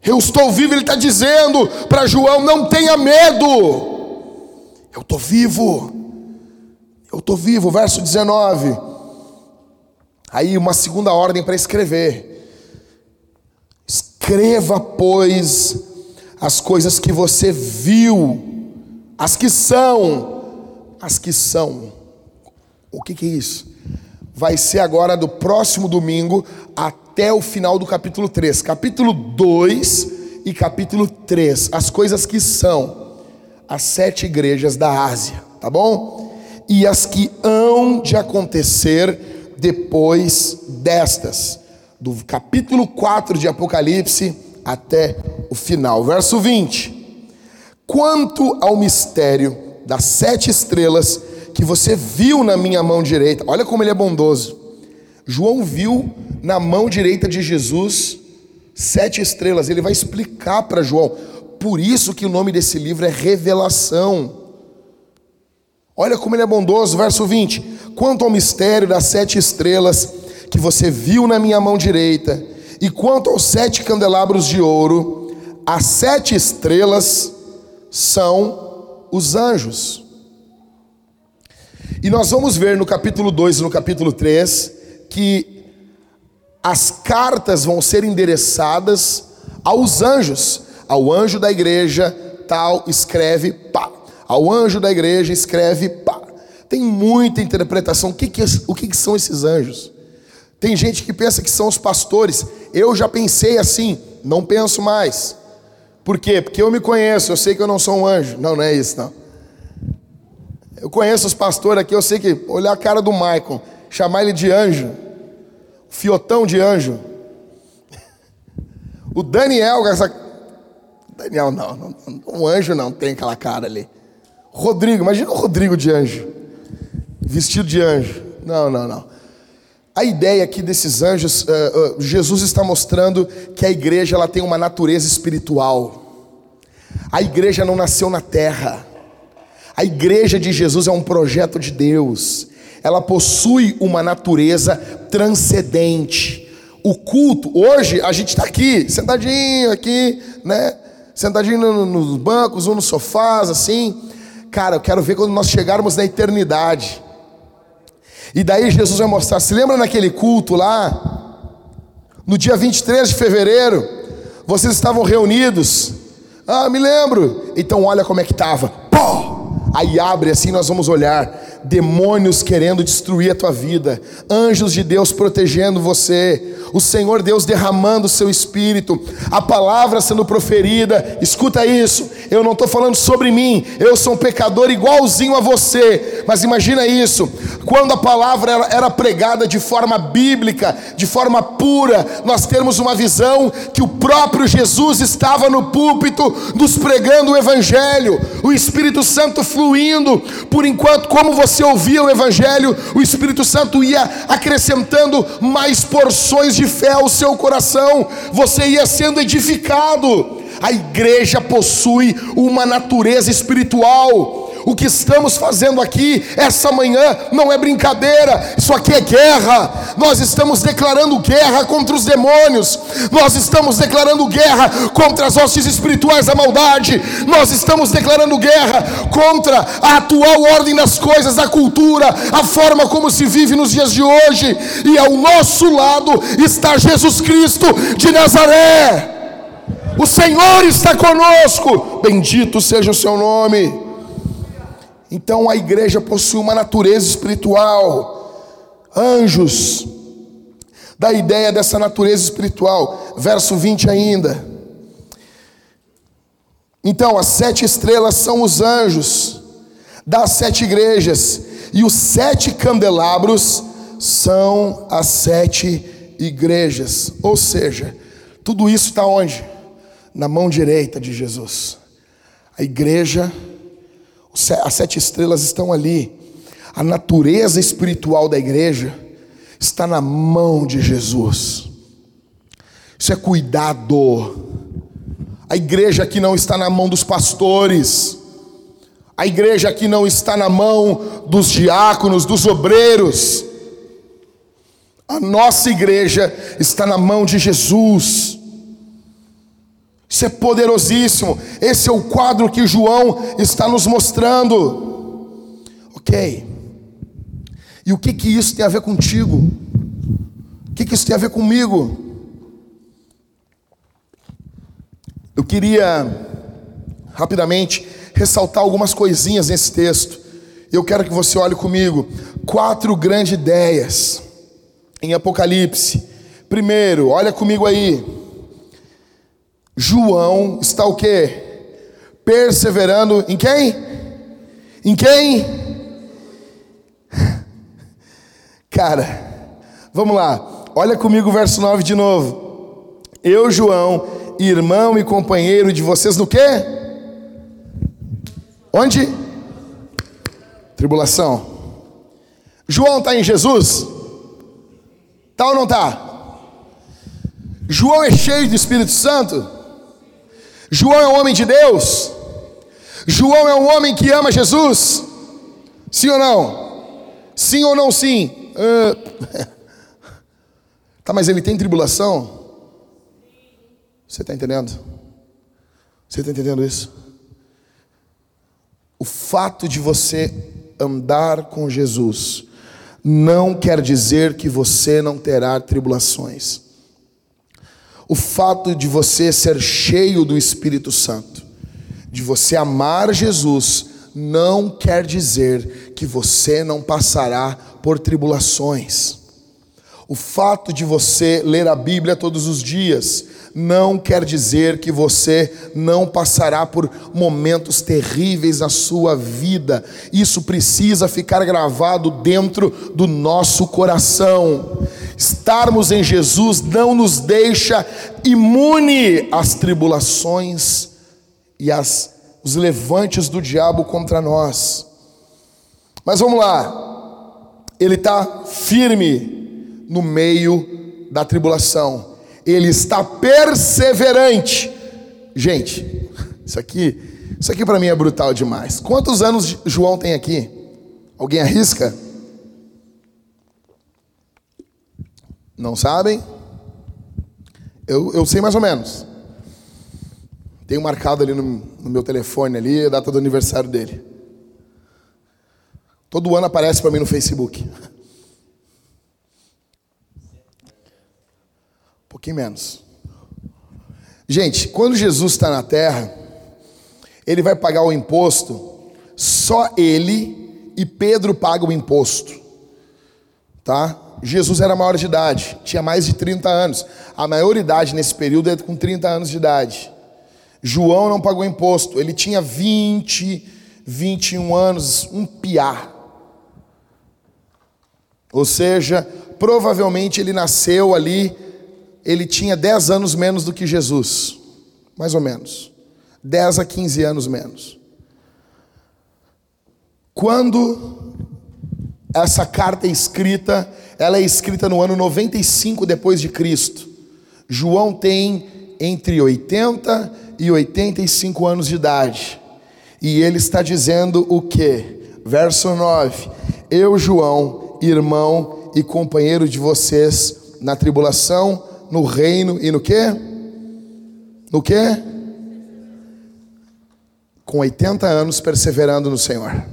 Eu estou vivo, ele está dizendo para João: não tenha medo, eu estou vivo, eu estou vivo. Verso 19. Aí, uma segunda ordem para escrever. Escreva, pois, as coisas que você viu, as que são, as que são. O que, que é isso? Vai ser agora do próximo domingo até o final do capítulo 3. Capítulo 2 e capítulo 3. As coisas que são as sete igrejas da Ásia, tá bom? E as que hão de acontecer depois destas. Do capítulo 4 de Apocalipse até o final. Verso 20. Quanto ao mistério das sete estrelas que você viu na minha mão direita, olha como ele é bondoso. João viu na mão direita de Jesus sete estrelas. Ele vai explicar para João. Por isso que o nome desse livro é Revelação. Olha como ele é bondoso, verso 20. Quanto ao mistério das sete estrelas que você viu na minha mão direita, e quanto aos sete candelabros de ouro, as sete estrelas são os anjos. E nós vamos ver no capítulo 2 e no capítulo 3 que as cartas vão ser endereçadas aos anjos. Ao anjo da igreja, tal, escreve pá. Ao anjo da igreja, escreve pá. Tem muita interpretação. O que, que, o que, que são esses anjos? Tem gente que pensa que são os pastores. Eu já pensei assim, não penso mais. Por quê? Porque eu me conheço, eu sei que eu não sou um anjo. Não, não é isso, não. Eu conheço os pastores aqui, eu sei que olhar a cara do Maicon, chamar ele de anjo, fiotão de anjo. O Daniel, essa... Daniel não, não, um anjo não tem aquela cara ali. Rodrigo, imagina o Rodrigo de anjo, vestido de anjo. Não, não, não. A ideia aqui desses anjos, uh, uh, Jesus está mostrando que a igreja ela tem uma natureza espiritual. A igreja não nasceu na terra. A igreja de Jesus é um projeto de Deus. Ela possui uma natureza transcendente. O culto, hoje a gente está aqui, sentadinho aqui, né? Sentadinho nos bancos ou nos sofás, assim. Cara, eu quero ver quando nós chegarmos na eternidade e daí Jesus vai mostrar. Se lembra naquele culto lá? No dia 23 de fevereiro, vocês estavam reunidos. Ah, me lembro. Então olha como é que estava. Aí abre assim, nós vamos olhar demônios querendo destruir a tua vida, anjos de Deus protegendo você, o Senhor Deus derramando o seu espírito, a palavra sendo proferida. Escuta isso, eu não estou falando sobre mim, eu sou um pecador igualzinho a você, mas imagina isso, quando a palavra era pregada de forma bíblica, de forma pura, nós temos uma visão que o próprio Jesus estava no púlpito nos pregando o Evangelho, o Espírito Santo fluindo, por enquanto, como você você ouvia o Evangelho, o Espírito Santo ia acrescentando mais porções de fé ao seu coração, você ia sendo edificado. A igreja possui uma natureza espiritual o que estamos fazendo aqui essa manhã não é brincadeira, isso aqui é guerra. Nós estamos declarando guerra contra os demônios, nós estamos declarando guerra contra as hostes espirituais da maldade, nós estamos declarando guerra contra a atual ordem das coisas, a cultura, a forma como se vive nos dias de hoje, e ao nosso lado está Jesus Cristo de Nazaré. O Senhor está conosco, bendito seja o seu nome. Então a igreja possui uma natureza espiritual, anjos, da ideia dessa natureza espiritual, verso 20 ainda. Então, as sete estrelas são os anjos das sete igrejas, e os sete candelabros são as sete igrejas. Ou seja, tudo isso está onde? Na mão direita de Jesus. A igreja as sete estrelas estão ali. A natureza espiritual da igreja está na mão de Jesus. Isso é cuidado. A igreja aqui não está na mão dos pastores. A igreja aqui não está na mão dos diáconos, dos obreiros. A nossa igreja está na mão de Jesus. Isso é poderosíssimo. Esse é o quadro que João está nos mostrando. Ok. E o que que isso tem a ver contigo? O que que isso tem a ver comigo? Eu queria rapidamente ressaltar algumas coisinhas nesse texto. Eu quero que você olhe comigo. Quatro grandes ideias em Apocalipse. Primeiro, olha comigo aí. João está o quê? Perseverando em quem? Em quem? Cara, vamos lá. Olha comigo o verso 9 de novo. Eu, João, irmão e companheiro de vocês no quê? Onde? Tribulação. João está em Jesus? Tá ou não tá? João é cheio do Espírito Santo? João é um homem de Deus? João é um homem que ama Jesus? Sim ou não? Sim ou não sim? Uh... tá, mas ele tem tribulação? Você está entendendo? Você está entendendo isso? O fato de você andar com Jesus não quer dizer que você não terá tribulações. O fato de você ser cheio do Espírito Santo, de você amar Jesus, não quer dizer que você não passará por tribulações. O fato de você ler a Bíblia todos os dias, não quer dizer que você não passará por momentos terríveis na sua vida. Isso precisa ficar gravado dentro do nosso coração. Estarmos em Jesus não nos deixa imune às tribulações e às os levantes do diabo contra nós. Mas vamos lá. Ele está firme no meio da tribulação ele está perseverante. Gente, isso aqui, isso aqui para mim é brutal demais. Quantos anos João tem aqui? Alguém arrisca? Não sabem? Eu, eu sei mais ou menos. Tenho marcado ali no, no meu telefone ali a data do aniversário dele. Todo ano aparece para mim no Facebook. pouquinho menos. Gente, quando Jesus está na terra, ele vai pagar o imposto, só ele e Pedro pagam o imposto. Tá? Jesus era maior de idade, tinha mais de 30 anos. A maioridade nesse período é com 30 anos de idade. João não pagou imposto, ele tinha 20, 21 anos, um piá. Ou seja, provavelmente ele nasceu ali ele tinha 10 anos menos do que Jesus, mais ou menos. 10 a 15 anos menos. Quando essa carta é escrita, ela é escrita no ano 95 depois de Cristo. João tem entre 80 e 85 anos de idade. E ele está dizendo o que? Verso 9: Eu, João, irmão e companheiro de vocês na tribulação, no reino e no quê? No quê? Com 80 anos perseverando no Senhor.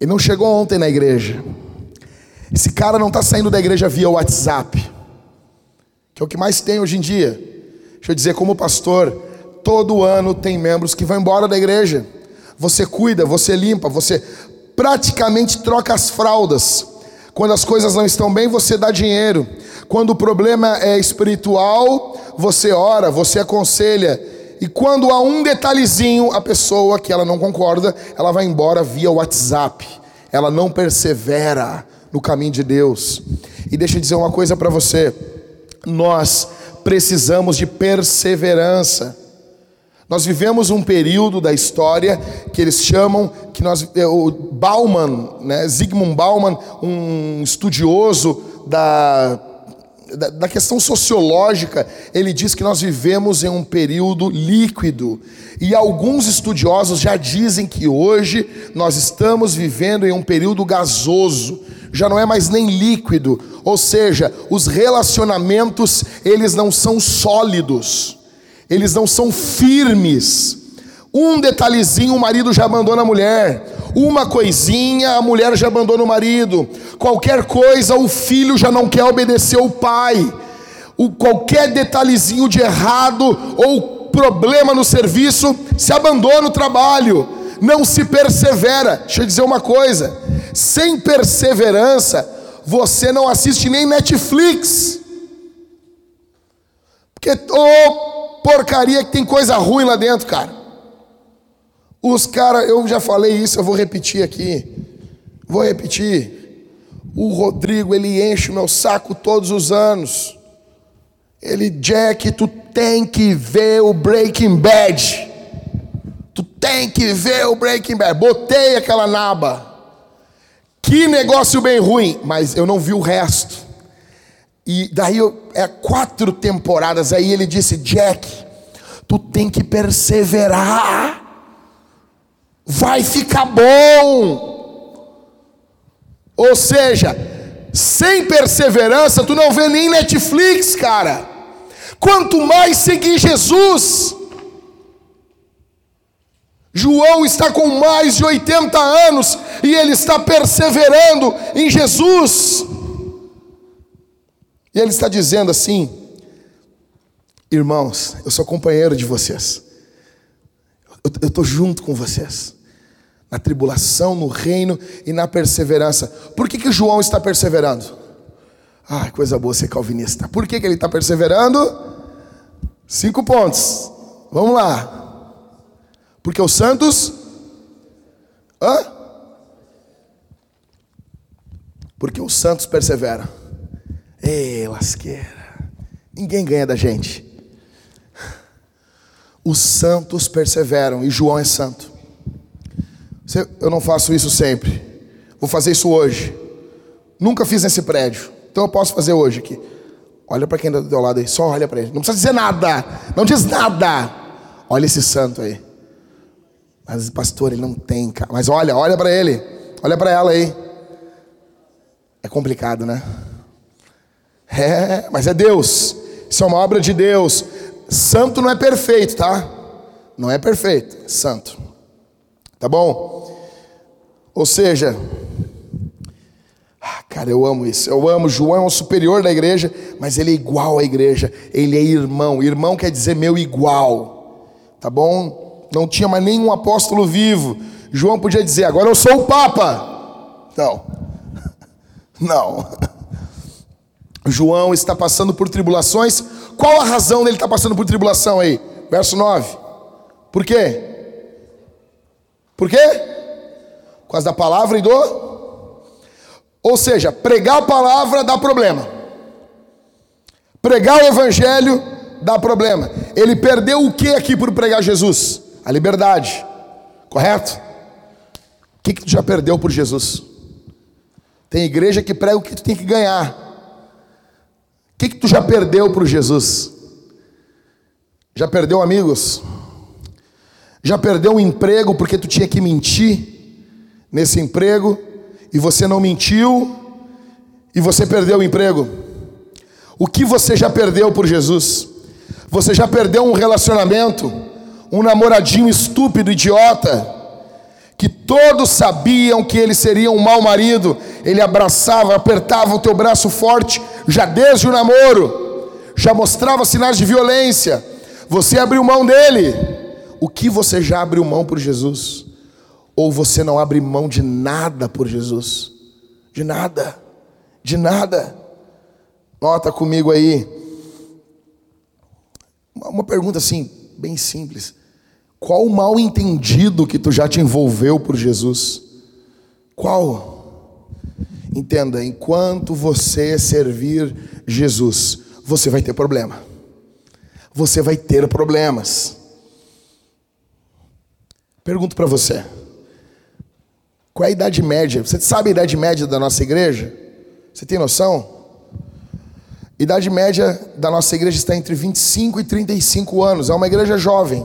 Ele não chegou ontem na igreja. Esse cara não está saindo da igreja via WhatsApp, que é o que mais tem hoje em dia. Deixa eu dizer, como pastor, todo ano tem membros que vão embora da igreja. Você cuida, você limpa, você praticamente troca as fraldas. Quando as coisas não estão bem, você dá dinheiro. Quando o problema é espiritual, você ora, você aconselha. E quando há um detalhezinho, a pessoa que ela não concorda, ela vai embora via WhatsApp. Ela não persevera no caminho de Deus. E deixa eu dizer uma coisa para você. Nós precisamos de perseverança. Nós vivemos um período da história que eles chamam, que nós, é, o Bauman, né, Zygmunt Bauman, um estudioso da da, da questão sociológica, ele diz que nós vivemos em um período líquido. E alguns estudiosos já dizem que hoje nós estamos vivendo em um período gasoso, já não é mais nem líquido, ou seja, os relacionamentos, eles não são sólidos. Eles não são firmes. Um detalhezinho, o marido já abandona a mulher. Uma coisinha, a mulher já abandona o marido. Qualquer coisa, o filho já não quer obedecer o pai. O, qualquer detalhezinho de errado ou problema no serviço, se abandona o trabalho. Não se persevera. Deixa eu dizer uma coisa: sem perseverança, você não assiste nem Netflix. Porque, oh, porcaria que tem coisa ruim lá dentro, cara. Os caras, eu já falei isso, eu vou repetir aqui. Vou repetir. O Rodrigo, ele enche o meu saco todos os anos. Ele, Jack, tu tem que ver o Breaking Bad. Tu tem que ver o Breaking Bad. Botei aquela naba. Que negócio bem ruim, mas eu não vi o resto. E daí eu, é quatro temporadas. Aí ele disse: Jack, tu tem que perseverar vai ficar bom. Ou seja, sem perseverança, tu não vê nem Netflix, cara. Quanto mais seguir Jesus. João está com mais de 80 anos e ele está perseverando em Jesus. E ele está dizendo assim: Irmãos, eu sou companheiro de vocês. Eu estou junto com vocês na tribulação, no reino e na perseverança. Por que, que João está perseverando? Ah, coisa boa ser calvinista. Por que, que ele está perseverando? Cinco pontos. Vamos lá. Porque os santos. Hã? Porque os santos perseveram. Ei, lasqueira. Ninguém ganha da gente. Os santos perseveram e João é santo. Eu não faço isso sempre. Vou fazer isso hoje. Nunca fiz nesse prédio. Então eu posso fazer hoje aqui. Olha para quem está do teu lado aí. Só olha para ele. Não precisa dizer nada. Não diz nada. Olha esse santo aí. Mas pastor, ele não tem, cara. Mas olha, olha para ele. Olha para ela aí. É complicado, né? É, mas é Deus. Isso é uma obra de Deus. Santo não é perfeito, tá? Não é perfeito. É santo. Tá bom? Ou seja, ah, cara, eu amo isso. Eu amo. João é um superior da igreja, mas ele é igual à igreja. Ele é irmão. Irmão quer dizer meu igual. Tá bom? Não tinha mais nenhum apóstolo vivo. João podia dizer: agora eu sou o Papa. Não. Não. João está passando por tribulações. Qual a razão dele estar passando por tribulação aí? Verso 9. Por quê? Por quê? Por causa da palavra e do. Ou seja, pregar a palavra dá problema. Pregar o evangelho dá problema. Ele perdeu o que aqui por pregar Jesus? A liberdade. Correto? O que, que tu já perdeu por Jesus? Tem igreja que prega o que tu tem que ganhar. O que, que tu já perdeu por Jesus? Já perdeu amigos? Já perdeu um emprego porque tu tinha que mentir nesse emprego e você não mentiu e você perdeu o emprego? O que você já perdeu por Jesus? Você já perdeu um relacionamento, um namoradinho estúpido, idiota, que todos sabiam que ele seria um mau marido, ele abraçava, apertava o teu braço forte, já desde o namoro, já mostrava sinais de violência, você abriu mão dele, o que você já abriu mão por Jesus? Ou você não abre mão de nada por Jesus? De nada, de nada. Nota comigo aí. Uma pergunta assim, bem simples. Qual o mal entendido que tu já te envolveu por Jesus? Qual? Entenda, enquanto você servir Jesus, você vai ter problema. Você vai ter problemas. Pergunto para você: qual é a idade média? Você sabe a idade média da nossa igreja? Você tem noção? Idade média da nossa igreja está entre 25 e 35 anos. É uma igreja jovem.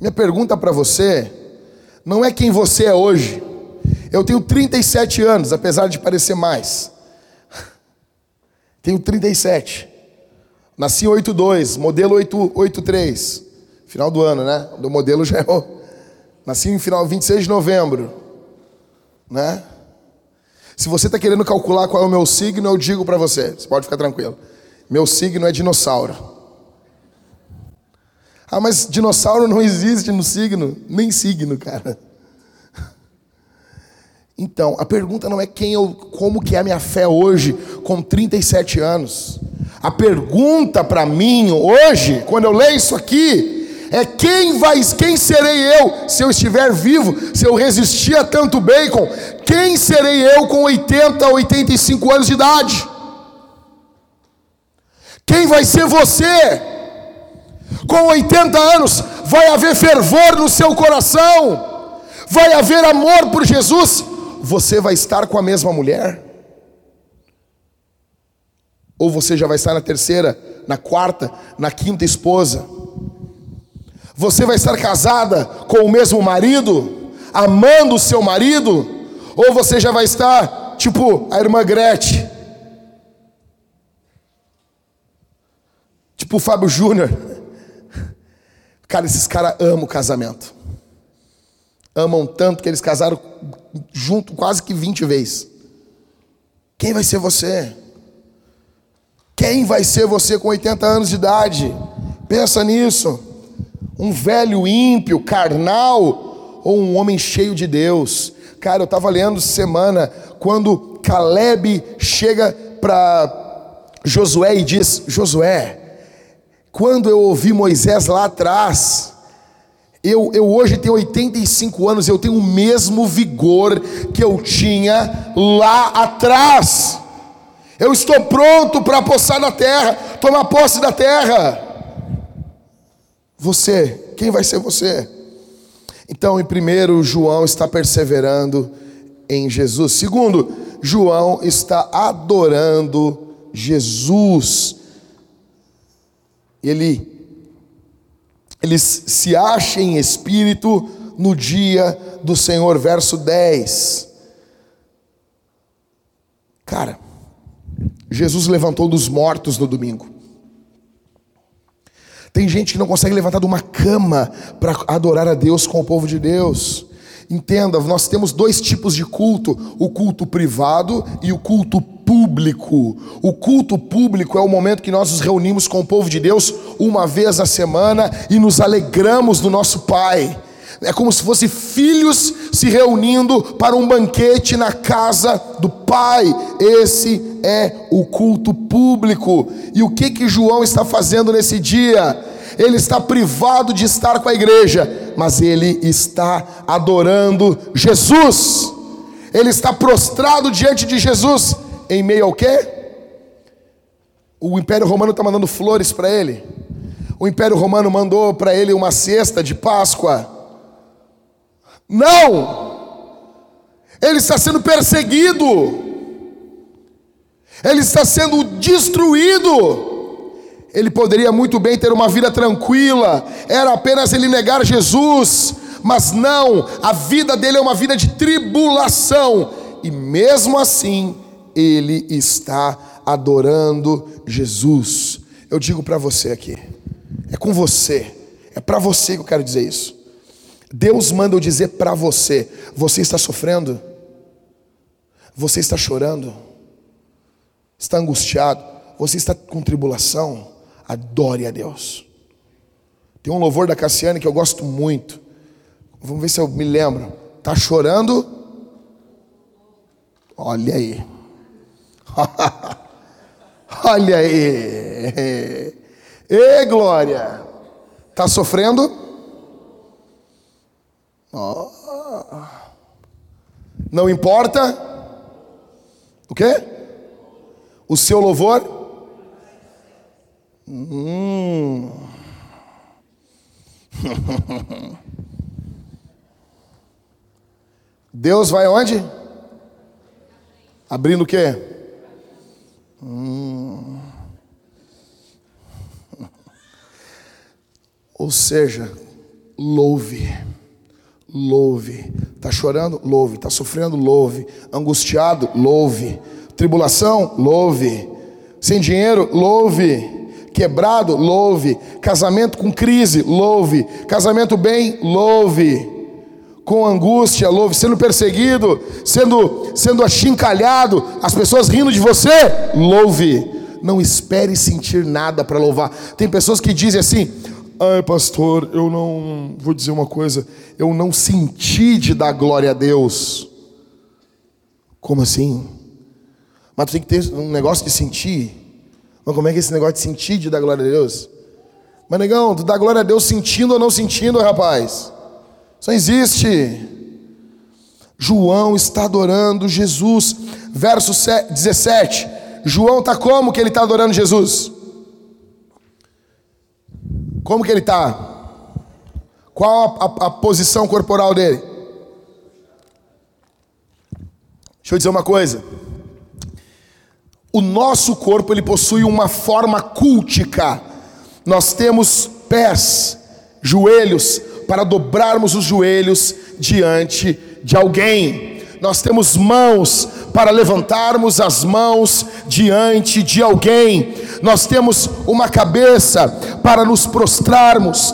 Minha pergunta para você não é quem você é hoje. Eu tenho 37 anos, apesar de parecer mais. Tenho 37. Nasci em 82, modelo 883. Final do ano, né? Do modelo já é. Nasci em final 26 de novembro, né? Se você está querendo calcular qual é o meu signo, eu digo para você. Você pode ficar tranquilo. Meu signo é dinossauro. Ah, mas dinossauro não existe no signo, nem signo, cara. Então, a pergunta não é quem eu, como que é a minha fé hoje, com 37 anos. A pergunta para mim hoje, quando eu leio isso aqui, é quem vai, quem serei eu se eu estiver vivo, se eu resistir a tanto bacon? Quem serei eu com 80, 85 anos de idade? Quem vai ser você? Com 80 anos, vai haver fervor no seu coração, vai haver amor por Jesus. Você vai estar com a mesma mulher? Ou você já vai estar na terceira, na quarta, na quinta esposa? Você vai estar casada com o mesmo marido, amando o seu marido? Ou você já vai estar tipo a irmã Gretchen? Tipo o Fábio Júnior. Cara, esses caras amam o casamento. Amam tanto que eles casaram junto quase que 20 vezes. Quem vai ser você? Quem vai ser você com 80 anos de idade? Pensa nisso. Um velho ímpio, carnal, ou um homem cheio de Deus? Cara, eu estava lendo semana quando Caleb chega para Josué e diz: Josué, quando eu ouvi Moisés lá atrás, eu, eu hoje tenho 85 anos, eu tenho o mesmo vigor que eu tinha lá atrás. Eu estou pronto para possar na terra, tomar posse da terra. Você, quem vai ser você? Então, em primeiro, João está perseverando em Jesus. Segundo, João está adorando Jesus. Ele ele se acha em espírito no dia do Senhor, verso 10. Cara, Jesus levantou dos mortos no domingo. Tem gente que não consegue levantar de uma cama para adorar a Deus com o povo de Deus. Entenda, nós temos dois tipos de culto: o culto privado e o culto público. O culto público é o momento que nós nos reunimos com o povo de Deus uma vez a semana e nos alegramos do nosso Pai. É como se fossem filhos se reunindo para um banquete na casa do Pai. Esse é o culto público. E o que que João está fazendo nesse dia? Ele está privado de estar com a igreja, mas ele está adorando Jesus. Ele está prostrado diante de Jesus em meio ao quê? O Império Romano está mandando flores para ele. O Império Romano mandou para ele uma cesta de Páscoa. Não! Ele está sendo perseguido. Ele está sendo destruído. Ele poderia muito bem ter uma vida tranquila, era apenas ele negar Jesus, mas não, a vida dele é uma vida de tribulação, e mesmo assim, ele está adorando Jesus. Eu digo para você aqui, é com você, é para você que eu quero dizer isso. Deus manda eu dizer para você: você está sofrendo, você está chorando, está angustiado, você está com tribulação, adore a Deus. Tem um louvor da Cassiane que eu gosto muito. Vamos ver se eu me lembro. Tá chorando? Olha aí. Olha aí. Ei, glória. Tá sofrendo? Oh. Não importa? O quê? O seu louvor? Hum. Deus vai onde? Abrindo o quê? Hum. Ou seja, louve, louve. Está chorando? Louve. Está sofrendo? Louve. Angustiado? Louve. Tribulação? Louve. Sem dinheiro? Louve Quebrado, louve. Casamento com crise, louve. Casamento bem, louve. Com angústia, louve. Sendo perseguido, sendo, sendo achincalhado, as pessoas rindo de você, louve. Não espere sentir nada para louvar. Tem pessoas que dizem assim: Ai, pastor, eu não. Vou dizer uma coisa. Eu não senti de dar glória a Deus. Como assim? Mas tu tem que ter um negócio de sentir. Mas como é que é esse negócio de sentir de dar glória a Deus? Mas negão, tu dá glória a Deus sentindo ou não sentindo, rapaz? Só existe. João está adorando Jesus. Verso 17. João está como que ele está adorando Jesus? Como que ele está? Qual a, a, a posição corporal dele? Deixa eu dizer uma coisa. O nosso corpo ele possui uma forma cultica. Nós temos pés, joelhos para dobrarmos os joelhos diante de alguém. Nós temos mãos para levantarmos as mãos diante de alguém. Nós temos uma cabeça para nos prostrarmos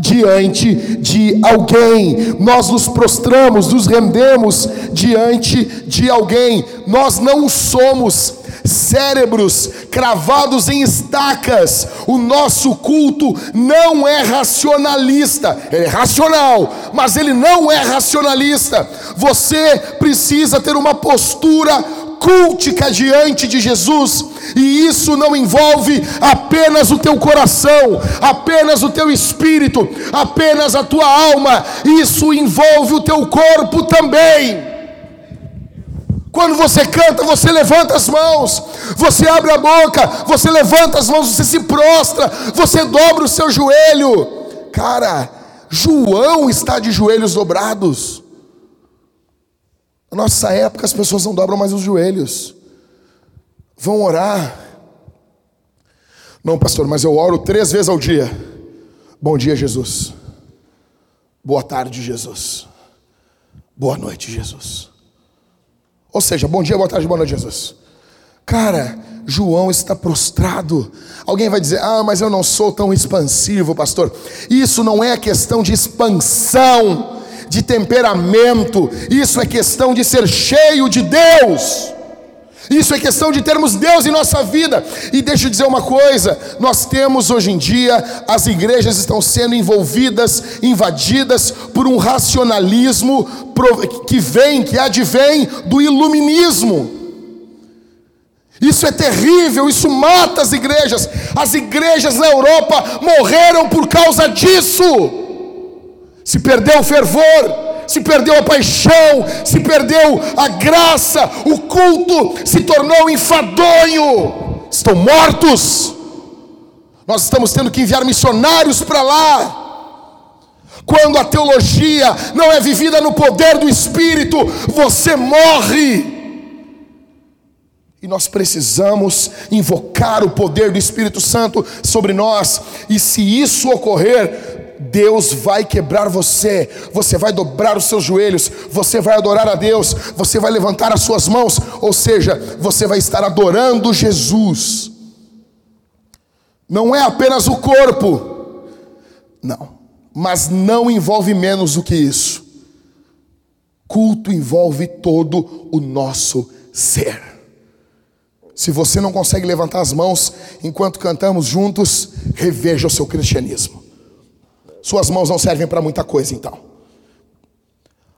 diante de alguém, nós nos prostramos, nos rendemos diante de alguém, nós não somos cérebros cravados em estacas, o nosso culto não é racionalista, ele é racional, mas ele não é racionalista. Você precisa ter uma postura cultica diante de Jesus, e isso não envolve apenas o teu coração, apenas o teu espírito, apenas a tua alma, isso envolve o teu corpo também. Quando você canta, você levanta as mãos, você abre a boca, você levanta as mãos, você se prostra, você dobra o seu joelho. Cara, João está de joelhos dobrados. Na nossa época as pessoas não dobram mais os joelhos. Vão orar. Não, pastor, mas eu oro três vezes ao dia. Bom dia, Jesus. Boa tarde, Jesus. Boa noite, Jesus. Ou seja, bom dia, boa tarde, boa noite, Jesus. Cara, João está prostrado. Alguém vai dizer: Ah, mas eu não sou tão expansivo, pastor. Isso não é questão de expansão de temperamento, isso é questão de ser cheio de Deus. Isso é questão de termos Deus em nossa vida. E deixa eu dizer uma coisa: nós temos hoje em dia, as igrejas estão sendo envolvidas, invadidas por um racionalismo que vem, que advém do iluminismo. Isso é terrível, isso mata as igrejas. As igrejas na Europa morreram por causa disso se perdeu o fervor, se perdeu a paixão, se perdeu a graça, o culto se tornou enfadonho, estão mortos. Nós estamos tendo que enviar missionários para lá. Quando a teologia não é vivida no poder do Espírito, você morre. E nós precisamos invocar o poder do Espírito Santo sobre nós, e se isso ocorrer, Deus vai quebrar você, você vai dobrar os seus joelhos, você vai adorar a Deus, você vai levantar as suas mãos, ou seja, você vai estar adorando Jesus. Não é apenas o corpo, não, mas não envolve menos do que isso. Culto envolve todo o nosso ser. Se você não consegue levantar as mãos enquanto cantamos juntos, reveja o seu cristianismo. Suas mãos não servem para muita coisa, então.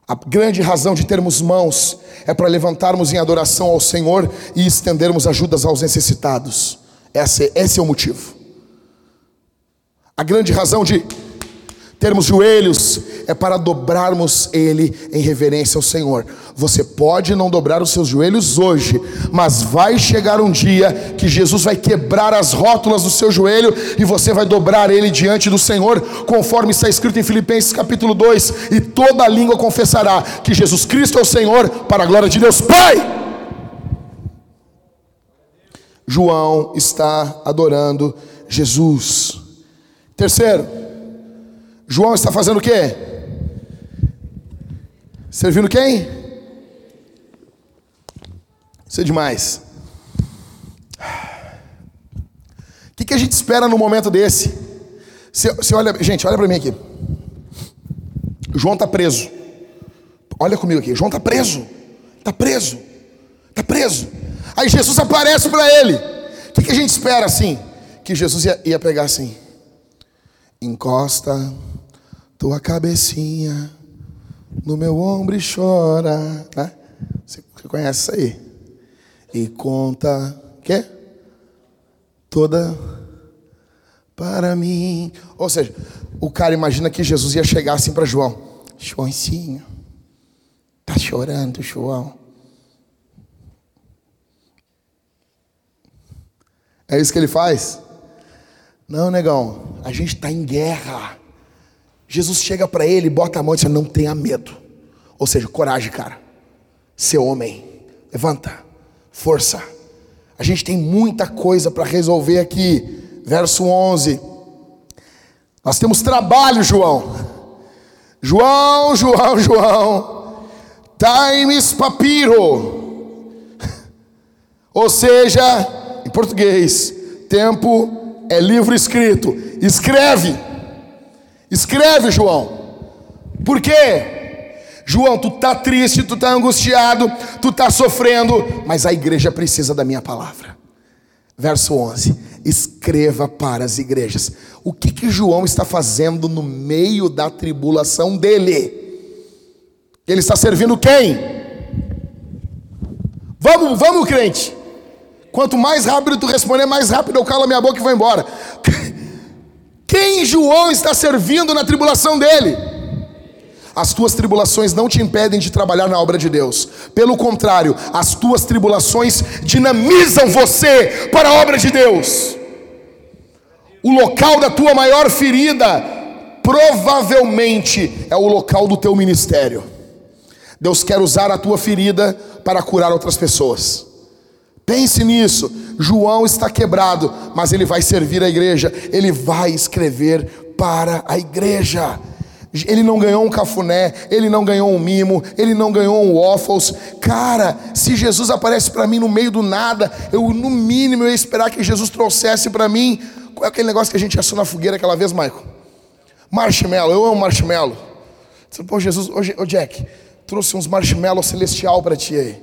A grande razão de termos mãos é para levantarmos em adoração ao Senhor e estendermos ajudas aos necessitados. Esse, esse é o motivo. A grande razão de termos joelhos é para dobrarmos ele em reverência ao Senhor. Você pode não dobrar os seus joelhos hoje, mas vai chegar um dia que Jesus vai quebrar as rótulas do seu joelho e você vai dobrar ele diante do Senhor, conforme está escrito em Filipenses capítulo 2, e toda língua confessará que Jesus Cristo é o Senhor, para a glória de Deus Pai. João está adorando Jesus. Terceiro, João está fazendo o quê? Servindo quem? Isso é demais. O que, que a gente espera no momento desse? Você olha, gente, olha para mim aqui. João está preso. Olha comigo aqui. João está preso. Está preso. Está preso. Aí Jesus aparece para ele. O que, que, a gente espera assim? Que Jesus ia, ia pegar assim. Encosta tua cabecinha no meu ombro e chora. Né? Você, conhece isso aí? E conta. Quê? Toda para mim. Ou seja, o cara imagina que Jesus ia chegar assim para João: Joãozinho, tá chorando, João. É isso que ele faz? Não, negão, a gente está em guerra. Jesus chega para ele, bota a mão e diz: Não tenha medo. Ou seja, coragem, cara. Ser homem. Levanta. Força. A gente tem muita coisa para resolver aqui verso 11. Nós temos trabalho, João. João, João, João. Times papiro. Ou seja, em português, tempo é livro escrito. Escreve. Escreve, João. Por quê? João, tu tá triste, tu tá angustiado, tu tá sofrendo, mas a igreja precisa da minha palavra. Verso 11: Escreva para as igrejas. O que, que João está fazendo no meio da tribulação dele? Ele está servindo quem? Vamos, vamos, crente. Quanto mais rápido tu responder, mais rápido eu calo a minha boca e vou embora. Quem João está servindo na tribulação dele? As tuas tribulações não te impedem de trabalhar na obra de Deus. Pelo contrário, as tuas tribulações dinamizam você para a obra de Deus. O local da tua maior ferida provavelmente é o local do teu ministério. Deus quer usar a tua ferida para curar outras pessoas. Pense nisso. João está quebrado, mas ele vai servir a igreja, ele vai escrever para a igreja. Ele não ganhou um cafuné, ele não ganhou um mimo, ele não ganhou um waffles. Cara, se Jesus aparece para mim no meio do nada, eu no mínimo eu ia esperar que Jesus trouxesse para mim. Qual é aquele negócio que a gente assou na fogueira aquela vez, Michael? Marshmallow, eu amo marshmallow. Pô, Jesus, ô Jack, trouxe uns marshmallow celestial para ti aí.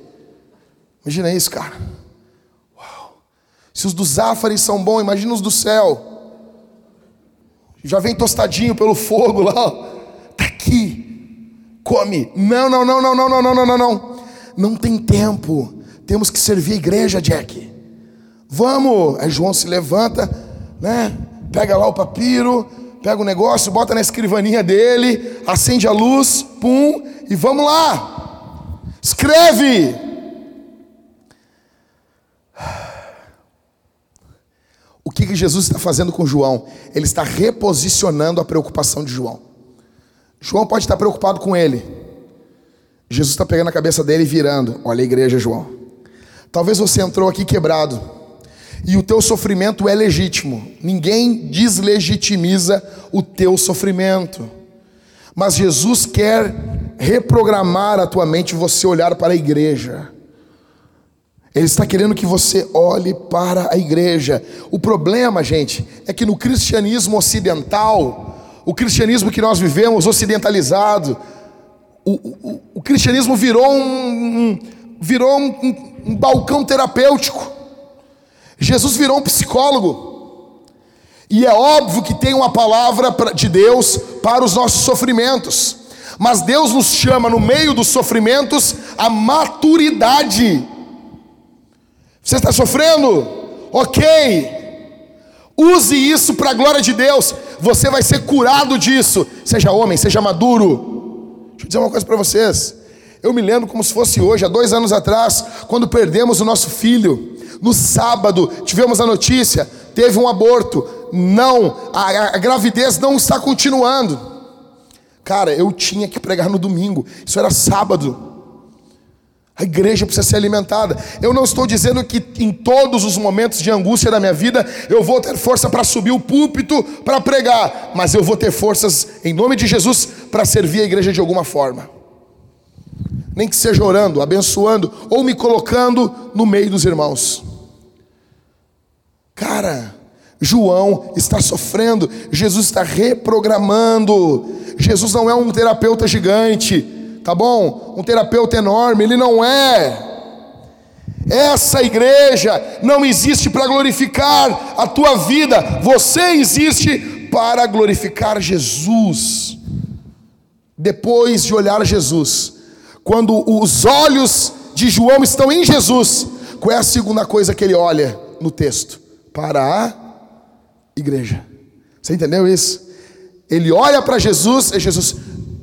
Imagina isso, cara. Se os do Zafari são bons, imagina os do céu. Já vem tostadinho pelo fogo lá está aqui, come. Não, não, não, não, não, não, não, não, não, não. Não tem tempo. Temos que servir a igreja, Jack. Vamos. Aí João se levanta, né? Pega lá o papiro, pega o negócio, bota na escrivaninha dele, acende a luz, pum, e vamos lá. Escreve. O que, Jesus está fazendo com João? Ele está reposicionando a preocupação de João. João pode estar preocupado com ele. Jesus está pegando a cabeça dele e virando. Olha a igreja, João. Talvez você entrou aqui quebrado. E o teu sofrimento é legítimo. Ninguém deslegitimiza o teu sofrimento. Mas Jesus quer reprogramar a tua mente você olhar para a igreja. Ele está querendo que você olhe para a igreja. O problema, gente, é que no cristianismo ocidental, o cristianismo que nós vivemos, ocidentalizado, o, o, o cristianismo virou um, um virou um, um, um balcão terapêutico. Jesus virou um psicólogo. E é óbvio que tem uma palavra de Deus para os nossos sofrimentos. Mas Deus nos chama no meio dos sofrimentos a maturidade. Você está sofrendo? Ok. Use isso para a glória de Deus. Você vai ser curado disso. Seja homem, seja maduro. Deixa eu dizer uma coisa para vocês. Eu me lembro como se fosse hoje, há dois anos atrás, quando perdemos o nosso filho. No sábado, tivemos a notícia: teve um aborto. Não, a, a gravidez não está continuando. Cara, eu tinha que pregar no domingo. Isso era sábado. A igreja precisa ser alimentada. Eu não estou dizendo que em todos os momentos de angústia da minha vida eu vou ter força para subir o púlpito para pregar, mas eu vou ter forças em nome de Jesus para servir a igreja de alguma forma. Nem que seja orando, abençoando ou me colocando no meio dos irmãos. Cara, João está sofrendo, Jesus está reprogramando. Jesus não é um terapeuta gigante, tá bom? Um terapeuta enorme, ele não é. Essa igreja não existe para glorificar a tua vida, você existe para glorificar Jesus. Depois de olhar Jesus, quando os olhos de João estão em Jesus, qual é a segunda coisa que ele olha no texto? Para a igreja. Você entendeu isso? Ele olha para Jesus e Jesus,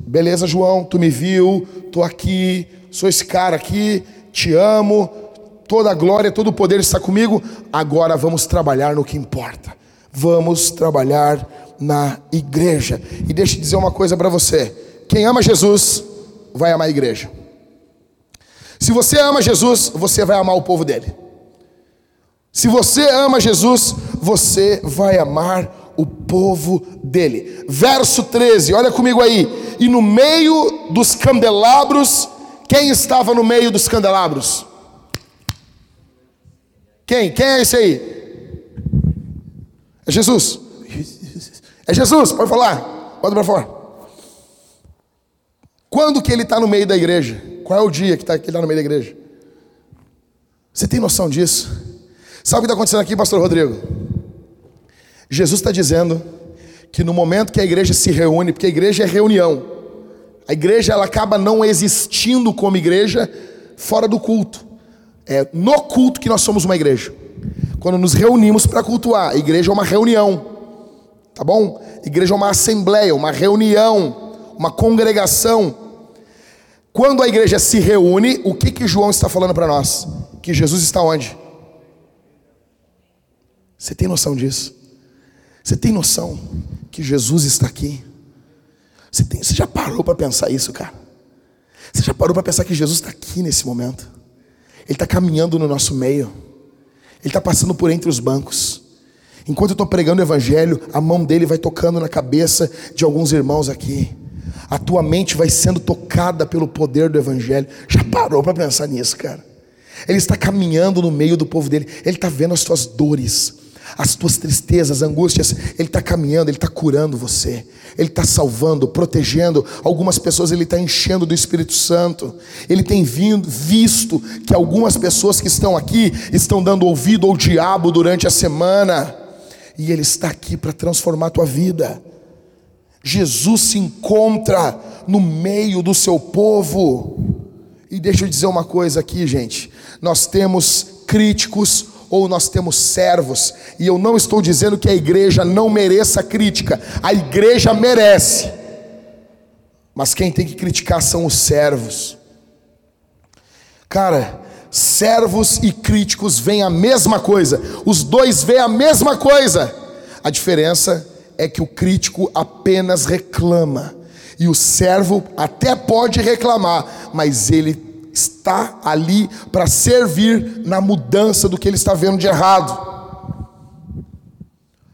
beleza, João, tu me viu, tô aqui, sou esse cara aqui, te amo, toda a glória, todo o poder está comigo. Agora vamos trabalhar no que importa. Vamos trabalhar na igreja. E deixa eu dizer uma coisa para você: quem ama Jesus vai amar a igreja. Se você ama Jesus, você vai amar o povo dele. Se você ama Jesus, você vai amar o povo dele. Verso 13, olha comigo aí. E no meio dos candelabros, quem estava no meio dos candelabros? Quem? Quem é esse aí? É Jesus. É Jesus, pode falar. Bota para fora. Quando que ele está no meio da igreja? Qual é o dia que, tá, que ele está no meio da igreja? Você tem noção disso? Sabe o que está acontecendo aqui, pastor Rodrigo? Jesus está dizendo que no momento que a igreja se reúne, porque a igreja é reunião, a igreja ela acaba não existindo como igreja fora do culto. É no culto que nós somos uma igreja. Quando nos reunimos para cultuar, a igreja é uma reunião, tá bom? A igreja é uma assembleia, uma reunião, uma congregação. Quando a igreja se reúne, o que que João está falando para nós? Que Jesus está onde? Você tem noção disso? Você tem noção que Jesus está aqui? Você, tem, você já parou para pensar isso, cara? Você já parou para pensar que Jesus está aqui nesse momento? Ele está caminhando no nosso meio. Ele está passando por entre os bancos. Enquanto eu estou pregando o Evangelho, a mão dele vai tocando na cabeça de alguns irmãos aqui. A tua mente vai sendo tocada pelo poder do Evangelho. Já parou para pensar nisso, cara? Ele está caminhando no meio do povo dele. Ele está vendo as tuas dores as tuas tristezas, angústias, Ele está caminhando, Ele está curando você, Ele está salvando, protegendo. Algumas pessoas Ele está enchendo do Espírito Santo. Ele tem vindo, visto que algumas pessoas que estão aqui estão dando ouvido ao diabo durante a semana, e Ele está aqui para transformar a tua vida. Jesus se encontra no meio do seu povo. E deixa eu dizer uma coisa aqui, gente. Nós temos críticos ou nós temos servos, e eu não estou dizendo que a igreja não mereça crítica, a igreja merece, mas quem tem que criticar são os servos. Cara, servos e críticos veem a mesma coisa, os dois veem a mesma coisa, a diferença é que o crítico apenas reclama, e o servo até pode reclamar, mas ele está ali para servir na mudança do que ele está vendo de errado.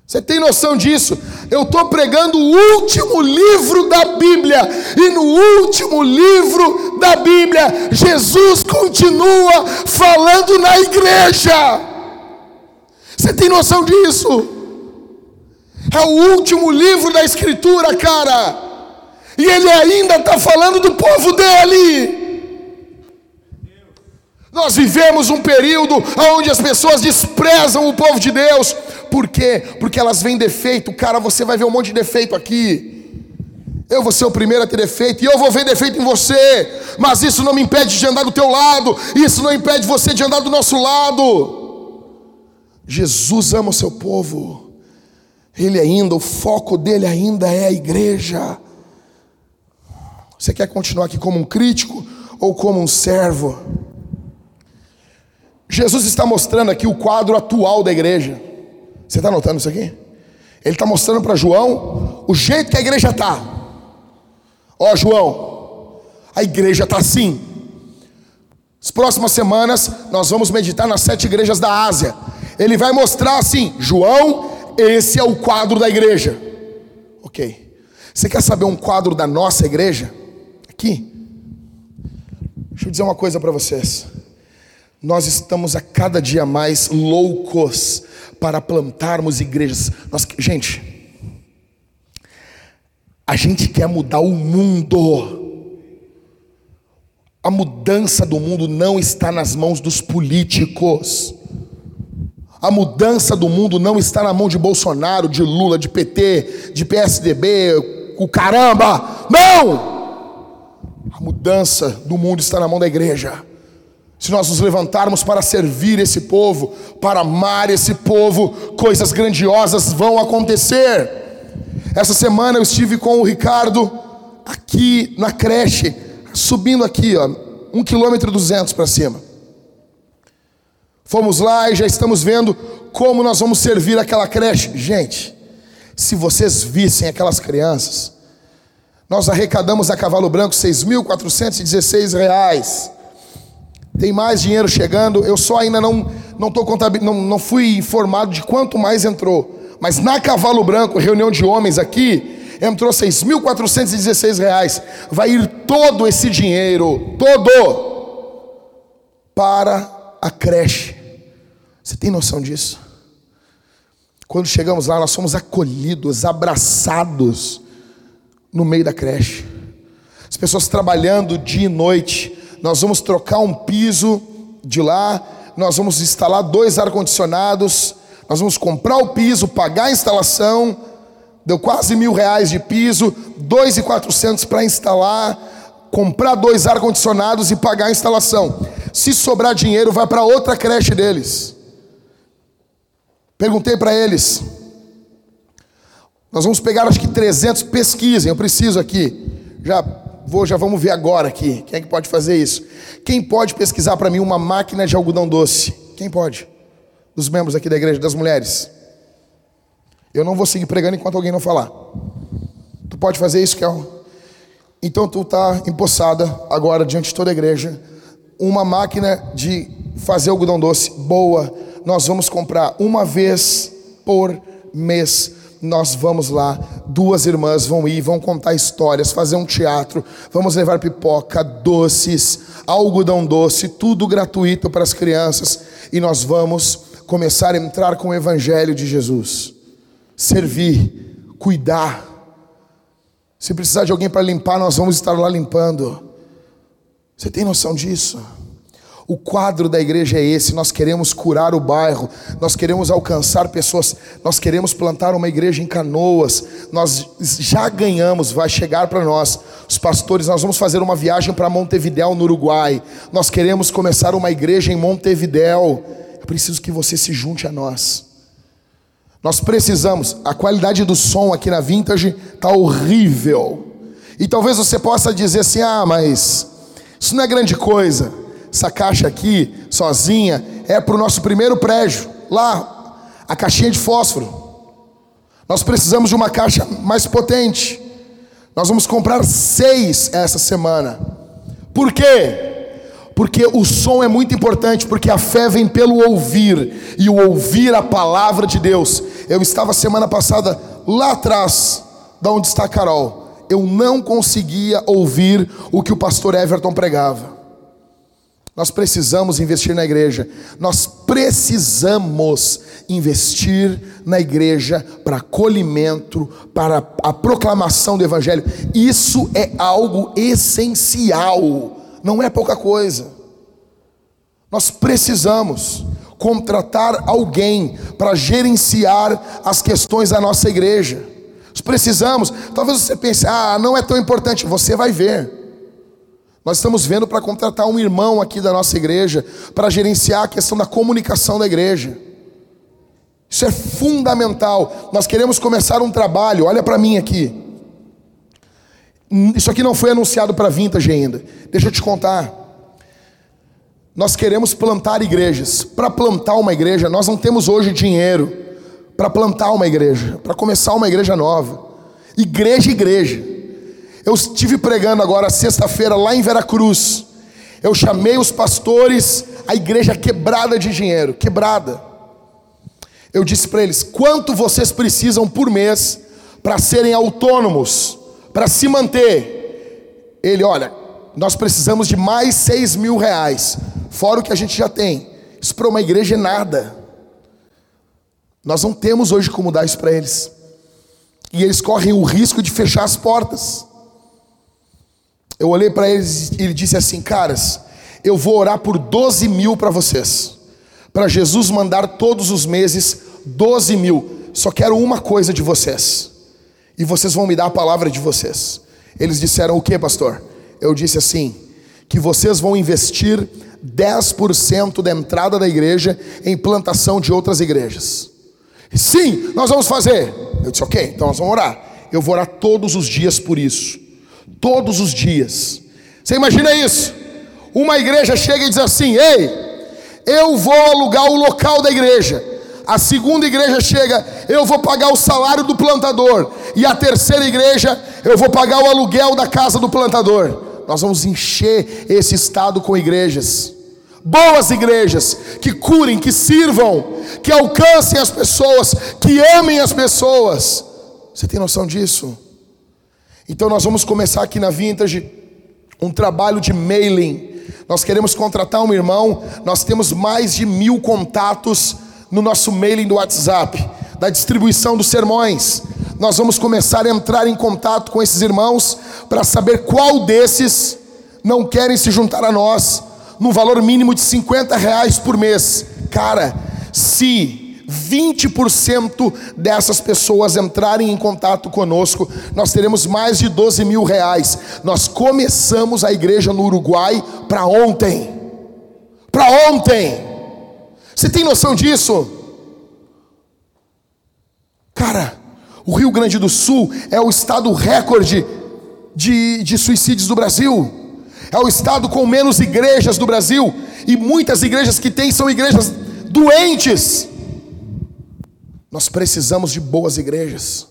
Você tem noção disso? Eu estou pregando o último livro da Bíblia, e no último livro da Bíblia, Jesus continua falando na igreja. Você tem noção disso? É o último livro da Escritura, cara, e ele ainda está falando do povo dele. Nós vivemos um período onde as pessoas desprezam o povo de Deus. Por quê? Porque elas veem defeito. Cara, você vai ver um monte de defeito aqui. Eu vou ser o primeiro a ter defeito e eu vou ver defeito em você. Mas isso não me impede de andar do teu lado. Isso não impede você de andar do nosso lado. Jesus ama o seu povo. Ele ainda, o foco dele ainda é a igreja. Você quer continuar aqui como um crítico ou como um servo? Jesus está mostrando aqui o quadro atual da igreja. Você está notando isso aqui? Ele está mostrando para João o jeito que a igreja está. Ó, João, a igreja está assim. As próximas semanas nós vamos meditar nas sete igrejas da Ásia. Ele vai mostrar assim: João, esse é o quadro da igreja. Ok. Você quer saber um quadro da nossa igreja? Aqui. Deixa eu dizer uma coisa para vocês nós estamos a cada dia mais loucos para plantarmos igrejas. Nós, gente, a gente quer mudar o mundo. A mudança do mundo não está nas mãos dos políticos. A mudança do mundo não está na mão de Bolsonaro, de Lula, de PT, de PSDB, o caramba. Não! A mudança do mundo está na mão da igreja. Se nós nos levantarmos para servir esse povo, para amar esse povo, coisas grandiosas vão acontecer. Essa semana eu estive com o Ricardo aqui na creche, subindo aqui, ó, um quilômetro duzentos para cima. Fomos lá e já estamos vendo como nós vamos servir aquela creche. Gente, se vocês vissem aquelas crianças, nós arrecadamos a Cavalo Branco 6.416 reais. Tem mais dinheiro chegando. Eu só ainda não não tô não, não fui informado de quanto mais entrou. Mas na Cavalo Branco, reunião de homens aqui, entrou 6.416 reais. Vai ir todo esse dinheiro, todo, para a creche. Você tem noção disso? Quando chegamos lá, nós somos acolhidos, abraçados no meio da creche. As pessoas trabalhando dia e noite. Nós vamos trocar um piso de lá, nós vamos instalar dois ar-condicionados, nós vamos comprar o piso, pagar a instalação, deu quase mil reais de piso, dois e quatrocentos para instalar, comprar dois ar-condicionados e pagar a instalação. Se sobrar dinheiro, vai para outra creche deles. Perguntei para eles. Nós vamos pegar acho que 300, pesquisem, eu preciso aqui. Já vou, já vamos ver agora aqui. Quem é que pode fazer isso? Quem pode pesquisar para mim uma máquina de algodão doce? Quem pode? Dos membros aqui da igreja, das mulheres. Eu não vou seguir pregando enquanto alguém não falar. Tu pode fazer isso, Kel? Então tu está empossada agora diante de toda a igreja uma máquina de fazer algodão doce boa. Nós vamos comprar uma vez por mês. Nós vamos lá, duas irmãs vão ir, vão contar histórias, fazer um teatro, vamos levar pipoca, doces, algodão doce, tudo gratuito para as crianças, e nós vamos começar a entrar com o evangelho de Jesus. Servir, cuidar. Se precisar de alguém para limpar, nós vamos estar lá limpando. Você tem noção disso? O quadro da igreja é esse: nós queremos curar o bairro, nós queremos alcançar pessoas, nós queremos plantar uma igreja em canoas, nós já ganhamos, vai chegar para nós, os pastores, nós vamos fazer uma viagem para Montevidéu, no Uruguai, nós queremos começar uma igreja em Montevidéu, é preciso que você se junte a nós. Nós precisamos, a qualidade do som aqui na Vintage está horrível, e talvez você possa dizer assim: ah, mas isso não é grande coisa. Essa caixa aqui, sozinha, é para o nosso primeiro prédio. Lá, a caixinha de fósforo. Nós precisamos de uma caixa mais potente. Nós vamos comprar seis essa semana. Por quê? Porque o som é muito importante, porque a fé vem pelo ouvir, e o ouvir a palavra de Deus. Eu estava semana passada lá atrás, da onde está a Carol eu não conseguia ouvir o que o pastor Everton pregava. Nós precisamos investir na igreja. Nós precisamos investir na igreja para acolhimento, para a proclamação do evangelho. Isso é algo essencial, não é pouca coisa. Nós precisamos contratar alguém para gerenciar as questões da nossa igreja precisamos. Talvez você pense, ah, não é tão importante. Você vai ver. Nós estamos vendo para contratar um irmão aqui da nossa igreja para gerenciar a questão da comunicação da igreja. Isso é fundamental. Nós queremos começar um trabalho. Olha para mim aqui. Isso aqui não foi anunciado para Vintage ainda. Deixa eu te contar. Nós queremos plantar igrejas. Para plantar uma igreja, nós não temos hoje dinheiro para plantar uma igreja, para começar uma igreja nova. Igreja, igreja. Eu estive pregando agora sexta-feira lá em Veracruz. Eu chamei os pastores, a igreja quebrada de dinheiro, quebrada. Eu disse para eles: quanto vocês precisam por mês para serem autônomos, para se manter? Ele, olha, nós precisamos de mais seis mil reais, fora o que a gente já tem. Isso para uma igreja é nada. Nós não temos hoje como dar isso para eles. E eles correm o risco de fechar as portas. Eu olhei para eles e ele disse assim: Caras, eu vou orar por 12 mil para vocês. Para Jesus mandar todos os meses 12 mil. Só quero uma coisa de vocês. E vocês vão me dar a palavra de vocês. Eles disseram o que, pastor? Eu disse assim: que vocês vão investir 10% da entrada da igreja em plantação de outras igrejas. Sim, nós vamos fazer. Eu disse, ok, então nós vamos orar. Eu vou orar todos os dias por isso. Todos os dias. Você imagina isso? Uma igreja chega e diz assim: Ei, eu vou alugar o local da igreja. A segunda igreja chega, eu vou pagar o salário do plantador. E a terceira igreja, eu vou pagar o aluguel da casa do plantador. Nós vamos encher esse estado com igrejas. Boas igrejas que curem, que sirvam, que alcancem as pessoas, que amem as pessoas. Você tem noção disso? Então nós vamos começar aqui na Vintage um trabalho de mailing. Nós queremos contratar um irmão. Nós temos mais de mil contatos no nosso mailing do WhatsApp, da distribuição dos sermões. Nós vamos começar a entrar em contato com esses irmãos para saber qual desses não querem se juntar a nós no valor mínimo de 50 reais por mês. Cara, se 20% dessas pessoas entrarem em contato conosco, nós teremos mais de 12 mil reais. Nós começamos a igreja no Uruguai para ontem. Para ontem. Você tem noção disso? Cara, o Rio Grande do Sul é o estado recorde de, de suicídios do Brasil. É o estado com menos igrejas do Brasil. E muitas igrejas que tem são igrejas doentes. Nós precisamos de boas igrejas.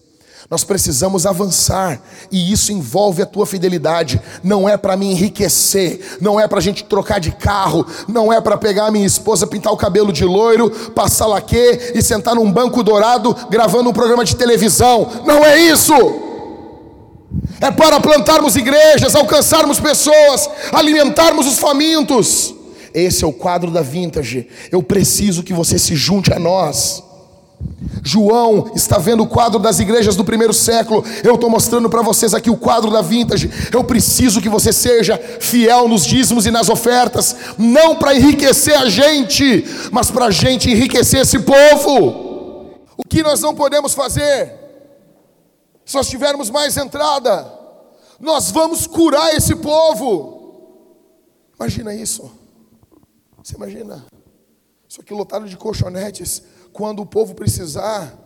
Nós precisamos avançar, e isso envolve a tua fidelidade. Não é para me enriquecer, não é para a gente trocar de carro, não é para pegar a minha esposa, pintar o cabelo de loiro, passar laque e sentar num banco dourado gravando um programa de televisão. Não é isso. É para plantarmos igrejas, alcançarmos pessoas, alimentarmos os famintos. Esse é o quadro da Vintage. Eu preciso que você se junte a nós. João está vendo o quadro das igrejas do primeiro século. Eu estou mostrando para vocês aqui o quadro da vintage. Eu preciso que você seja fiel nos dízimos e nas ofertas, não para enriquecer a gente, mas para a gente enriquecer esse povo. O que nós não podemos fazer? Se nós tivermos mais entrada, nós vamos curar esse povo. Imagina isso. Você imagina? Isso aqui lotado de colchonetes quando o povo precisar,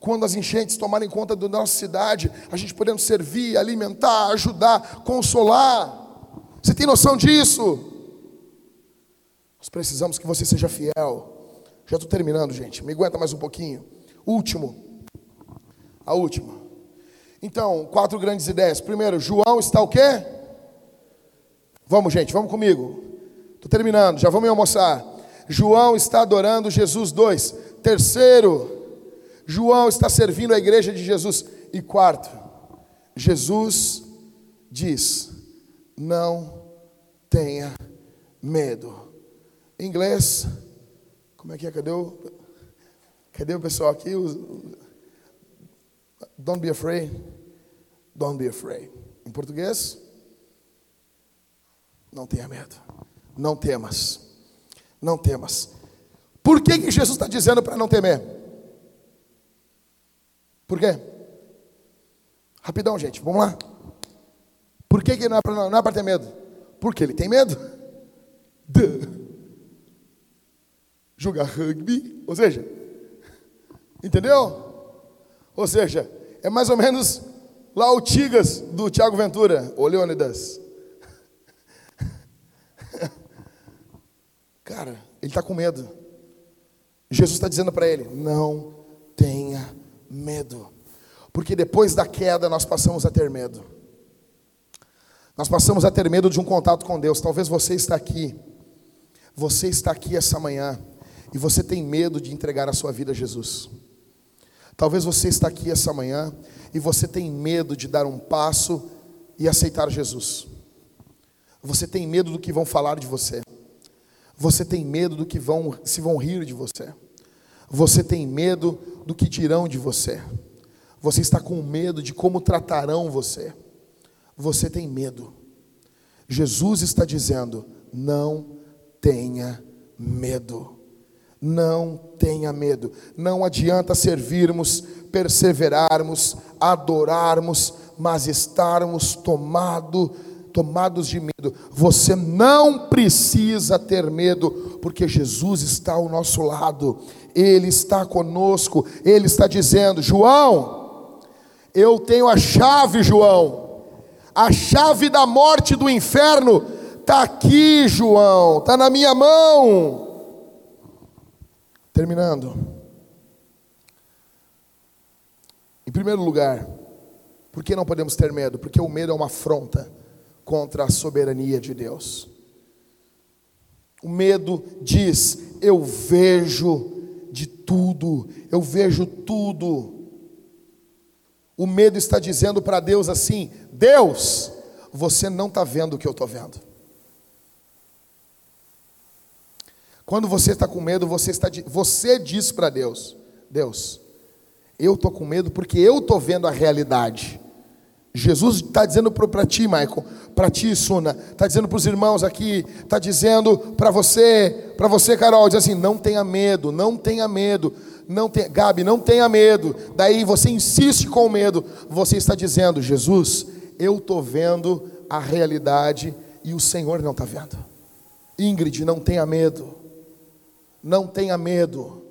quando as enchentes tomarem conta da nossa cidade, a gente podendo servir, alimentar, ajudar, consolar. Você tem noção disso? Nós precisamos que você seja fiel. Já estou terminando, gente. Me aguenta mais um pouquinho. Último. A última. Então, quatro grandes ideias. Primeiro, João está o quê? Vamos, gente, vamos comigo. Estou terminando, já vamos almoçar. João está adorando Jesus. Dois, Terceiro, João está servindo a igreja de Jesus. E quarto, Jesus diz: não tenha medo. Em inglês, como é que é? Cadê o, cadê o pessoal aqui? Don't be afraid. Don't be afraid. Em português, não tenha medo. Não temas. Não temas. Por que, que Jesus está dizendo para não temer? Por quê? Rapidão, gente, vamos lá. Por que, que não é para é ter medo? Porque ele tem medo. Duh. Jogar rugby, ou seja, entendeu? Ou seja, é mais ou menos lá o Tigas do Tiago Ventura, o Leônidas. Cara, ele está com medo. Jesus está dizendo para ele: não tenha medo, porque depois da queda nós passamos a ter medo. Nós passamos a ter medo de um contato com Deus. Talvez você está aqui, você está aqui essa manhã e você tem medo de entregar a sua vida a Jesus. Talvez você está aqui essa manhã e você tem medo de dar um passo e aceitar Jesus. Você tem medo do que vão falar de você. Você tem medo do que vão se vão rir de você. Você tem medo do que dirão de você. Você está com medo de como tratarão você. Você tem medo. Jesus está dizendo: não tenha medo. Não tenha medo. Não adianta servirmos, perseverarmos, adorarmos, mas estarmos tomado, tomados de medo. Você não precisa ter medo, porque Jesus está ao nosso lado. Ele está conosco. Ele está dizendo: João, eu tenho a chave, João. A chave da morte do inferno está aqui, João. Está na minha mão. Terminando. Em primeiro lugar, por que não podemos ter medo? Porque o medo é uma afronta contra a soberania de Deus. O medo diz: eu vejo de tudo, eu vejo tudo. O medo está dizendo para Deus assim: Deus, você não está vendo o que eu estou vendo. Quando você está com medo, você, está, você diz para Deus: Deus, eu estou com medo porque eu estou vendo a realidade. Jesus está dizendo para ti, Michael, para ti, Suna, está dizendo para os irmãos aqui, está dizendo para você, para você, Carol, diz assim: não tenha medo, não tenha medo, não tenha, Gabi, não tenha medo. Daí você insiste com o medo, você está dizendo: Jesus, eu estou vendo a realidade e o Senhor não está vendo. Ingrid, não tenha medo. Não tenha medo.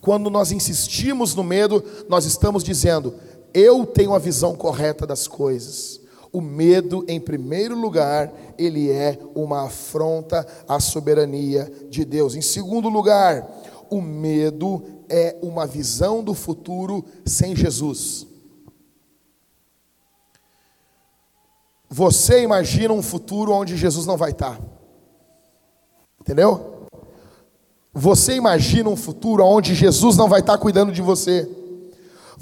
Quando nós insistimos no medo, nós estamos dizendo: eu tenho a visão correta das coisas. O medo, em primeiro lugar, ele é uma afronta à soberania de Deus. Em segundo lugar, o medo é uma visão do futuro sem Jesus. Você imagina um futuro onde Jesus não vai estar. Entendeu? Você imagina um futuro onde Jesus não vai estar cuidando de você.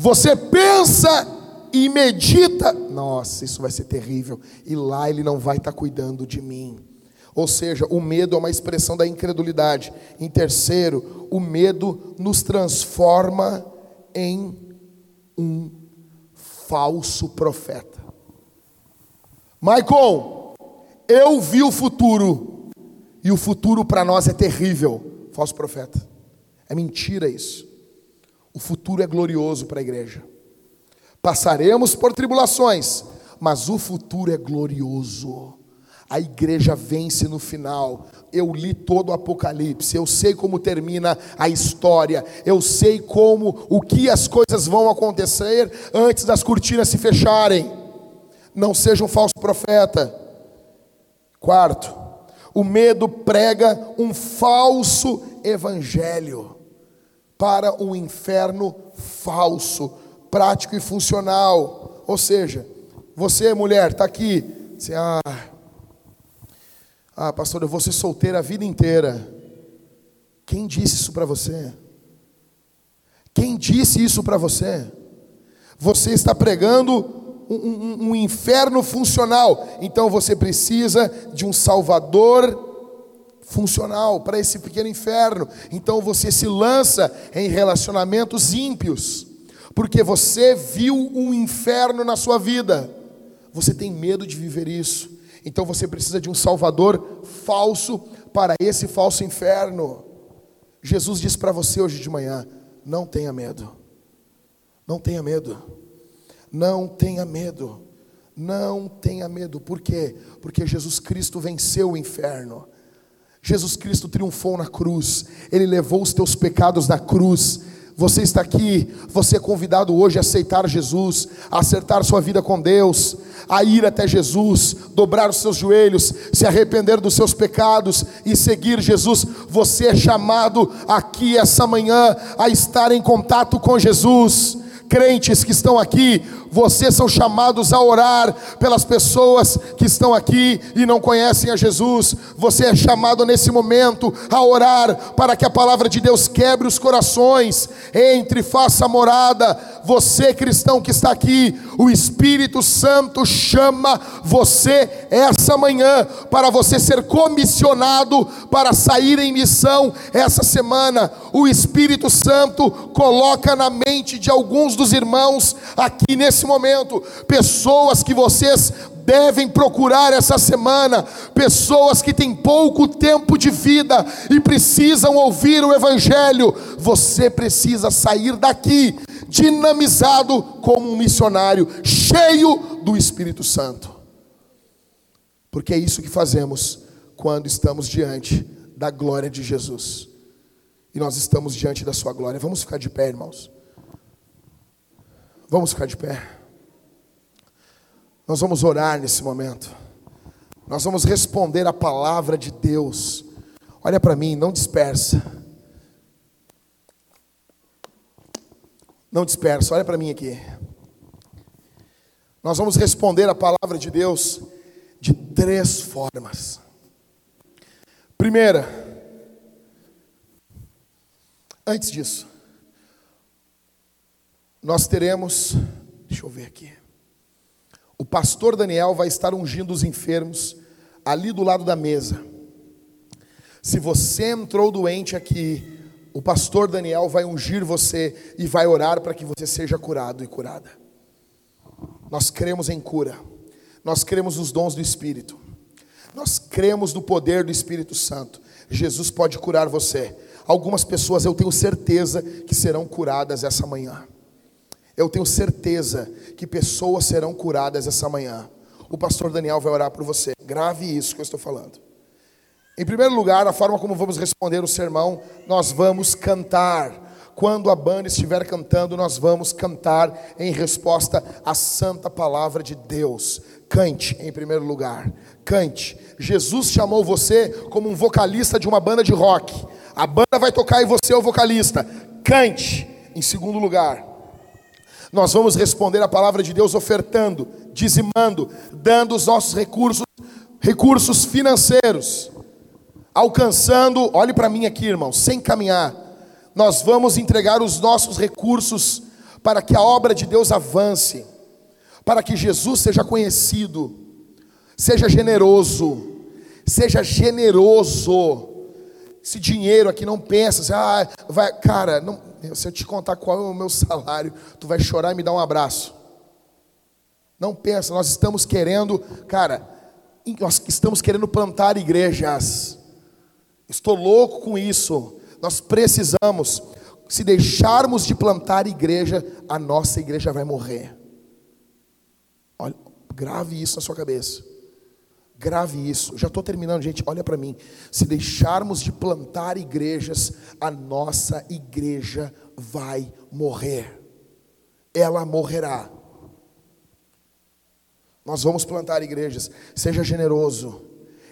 Você pensa e medita, nossa, isso vai ser terrível, e lá ele não vai estar cuidando de mim. Ou seja, o medo é uma expressão da incredulidade. Em terceiro, o medo nos transforma em um falso profeta. Michael, eu vi o futuro, e o futuro para nós é terrível falso profeta. É mentira isso. O futuro é glorioso para a igreja. Passaremos por tribulações, mas o futuro é glorioso. A igreja vence no final. Eu li todo o Apocalipse, eu sei como termina a história, eu sei como, o que as coisas vão acontecer antes das cortinas se fecharem. Não seja um falso profeta. Quarto, o medo prega um falso evangelho para um inferno falso, prático e funcional. Ou seja, você, mulher, está aqui, você, ah, ah, pastor, eu vou ser solteira a vida inteira. Quem disse isso para você? Quem disse isso para você? Você está pregando um, um, um inferno funcional. Então você precisa de um Salvador funcional para esse pequeno inferno. Então você se lança em relacionamentos ímpios, porque você viu um inferno na sua vida. Você tem medo de viver isso. Então você precisa de um Salvador falso para esse falso inferno. Jesus disse para você hoje de manhã: não tenha medo. Não tenha medo. Não tenha medo. Não tenha medo. Por quê? Porque Jesus Cristo venceu o inferno. Jesus Cristo triunfou na cruz. Ele levou os teus pecados na cruz. Você está aqui, você é convidado hoje a aceitar Jesus, a acertar sua vida com Deus, a ir até Jesus, dobrar os seus joelhos, se arrepender dos seus pecados e seguir Jesus. Você é chamado aqui essa manhã a estar em contato com Jesus crentes que estão aqui, Vocês são chamados a orar pelas pessoas que estão aqui e não conhecem a Jesus. Você é chamado nesse momento a orar para que a palavra de Deus quebre os corações, entre, faça morada. Você cristão que está aqui, o Espírito Santo chama você essa manhã para você ser comissionado para sair em missão essa semana. O Espírito Santo coloca na mente de alguns dos irmãos aqui nesse momento pessoas que vocês devem procurar essa semana pessoas que têm pouco tempo de vida e precisam ouvir o Evangelho. Você precisa sair daqui dinamizado como um missionário, cheio do Espírito Santo, porque é isso que fazemos quando estamos diante da glória de Jesus e nós estamos diante da Sua glória. Vamos ficar de pé, irmãos. Vamos ficar de pé. Nós vamos orar nesse momento. Nós vamos responder a palavra de Deus. Olha para mim, não dispersa. Não dispersa, olha para mim aqui. Nós vamos responder a palavra de Deus de três formas. Primeira, antes disso, nós teremos, deixa eu ver aqui. Pastor Daniel vai estar ungindo os enfermos ali do lado da mesa. Se você entrou doente aqui, o pastor Daniel vai ungir você e vai orar para que você seja curado e curada. Nós cremos em cura, nós cremos nos dons do Espírito, nós cremos no poder do Espírito Santo. Jesus pode curar você. Algumas pessoas eu tenho certeza que serão curadas essa manhã. Eu tenho certeza que pessoas serão curadas essa manhã. O pastor Daniel vai orar por você. Grave isso que eu estou falando. Em primeiro lugar, a forma como vamos responder o sermão, nós vamos cantar. Quando a banda estiver cantando, nós vamos cantar em resposta à santa palavra de Deus. Cante em primeiro lugar. Cante. Jesus chamou você como um vocalista de uma banda de rock. A banda vai tocar e você é o vocalista. Cante. Em segundo lugar, nós vamos responder a palavra de Deus ofertando, dizimando, dando os nossos recursos, recursos financeiros, alcançando, olhe para mim aqui, irmão, sem caminhar. Nós vamos entregar os nossos recursos para que a obra de Deus avance, para que Jesus seja conhecido. Seja generoso, seja generoso. Esse dinheiro aqui não pensa, assim, ah, vai, cara, não, se eu te contar qual é o meu salário, tu vai chorar e me dar um abraço. Não pensa, nós estamos querendo, cara, nós estamos querendo plantar igrejas. Estou louco com isso. Nós precisamos. Se deixarmos de plantar igreja, a nossa igreja vai morrer. Olha, grave isso na sua cabeça. Grave isso. Já estou terminando, gente. Olha para mim. Se deixarmos de plantar igrejas, a nossa igreja vai morrer. Ela morrerá. Nós vamos plantar igrejas. Seja generoso.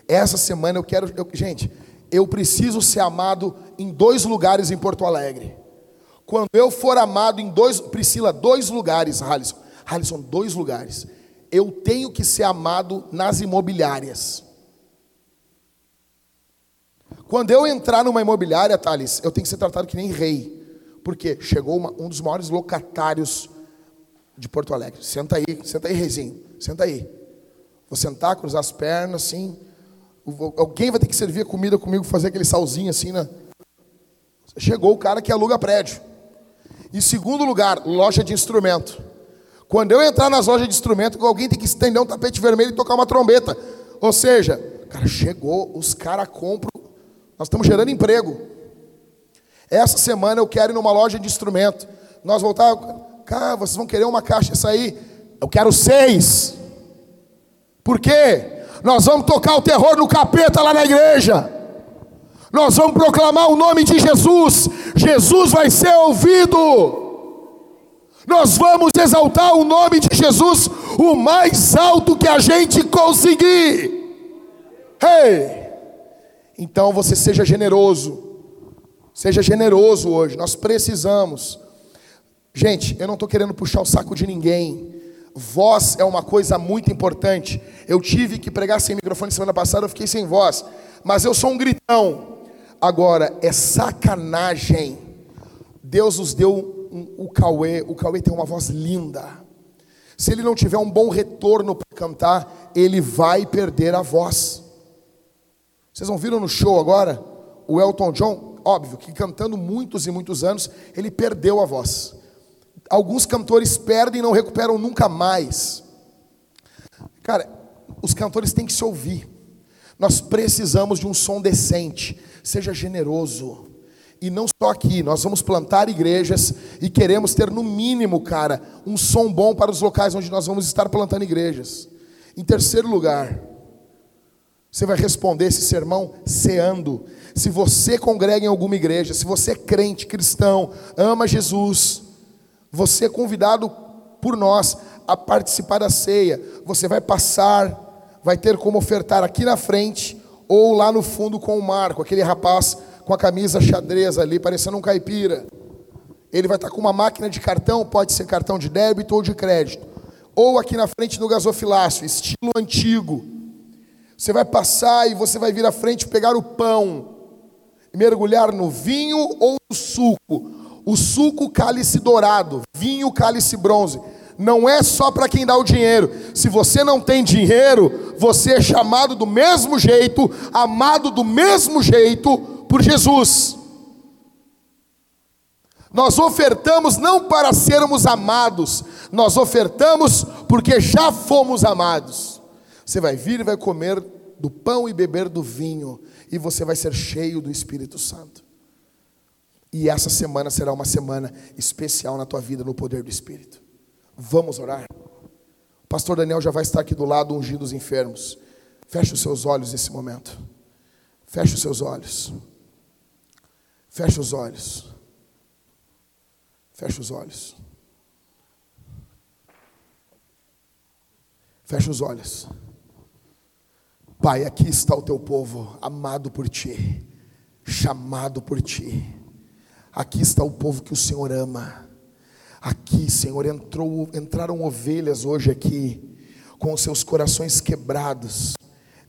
Essa semana eu quero. Eu, gente, eu preciso ser amado em dois lugares em Porto Alegre. Quando eu for amado em dois. Priscila, dois lugares, Halisson. Halisson, dois lugares eu tenho que ser amado nas imobiliárias. Quando eu entrar numa imobiliária, Thales, eu tenho que ser tratado que nem rei. Porque chegou uma, um dos maiores locatários de Porto Alegre. Senta aí, senta aí, reizinho. Senta aí. Vou sentar, cruzar as pernas, assim. Alguém vai ter que servir a comida comigo, fazer aquele salzinho assim, né? Chegou o cara que aluga prédio. Em segundo lugar, loja de instrumento. Quando eu entrar nas lojas de instrumento, alguém tem que estender um tapete vermelho e tocar uma trombeta. Ou seja, cara, chegou, os caras compram. Nós estamos gerando emprego. Essa semana eu quero ir numa loja de instrumento. Nós voltar, cara, vocês vão querer uma caixa essa aí? Eu quero seis. Por quê? Nós vamos tocar o terror no capeta lá na igreja. Nós vamos proclamar o nome de Jesus. Jesus vai ser ouvido. Nós vamos exaltar o nome de Jesus o mais alto que a gente conseguir. Hey! Então você seja generoso. Seja generoso hoje. Nós precisamos. Gente, eu não estou querendo puxar o saco de ninguém. Voz é uma coisa muito importante. Eu tive que pregar sem microfone semana passada, eu fiquei sem voz. Mas eu sou um gritão. Agora, é sacanagem. Deus nos deu um, o Cauê. O Cauê tem uma voz linda. Se ele não tiver um bom retorno para cantar, ele vai perder a voz. Vocês não viram no show agora? O Elton John, óbvio que cantando muitos e muitos anos, ele perdeu a voz. Alguns cantores perdem e não recuperam nunca mais. Cara, os cantores têm que se ouvir. Nós precisamos de um som decente. Seja generoso. E não só aqui, nós vamos plantar igrejas e queremos ter no mínimo, cara, um som bom para os locais onde nós vamos estar plantando igrejas. Em terceiro lugar, você vai responder esse sermão ceando. Se você congrega em alguma igreja, se você é crente, cristão, ama Jesus, você é convidado por nós a participar da ceia. Você vai passar, vai ter como ofertar aqui na frente ou lá no fundo com o Marco, aquele rapaz com a camisa xadrez ali, parecendo um caipira. Ele vai estar com uma máquina de cartão, pode ser cartão de débito ou de crédito. Ou aqui na frente no gasofilácio, estilo antigo. Você vai passar e você vai vir à frente pegar o pão mergulhar no vinho ou no suco o suco cálice dourado, vinho cálice bronze. Não é só para quem dá o dinheiro. Se você não tem dinheiro, você é chamado do mesmo jeito, amado do mesmo jeito por Jesus. Nós ofertamos não para sermos amados, nós ofertamos porque já fomos amados. Você vai vir e vai comer do pão e beber do vinho, e você vai ser cheio do Espírito Santo. E essa semana será uma semana especial na tua vida no poder do Espírito. Vamos orar. O pastor Daniel já vai estar aqui do lado ungindo os enfermos. Feche os seus olhos nesse momento. Feche os seus olhos. Feche os olhos. Feche os olhos. Feche os olhos. Pai, aqui está o teu povo, amado por ti, chamado por ti. Aqui está o povo que o Senhor ama. Aqui, Senhor, entrou, entraram ovelhas hoje aqui, com seus corações quebrados,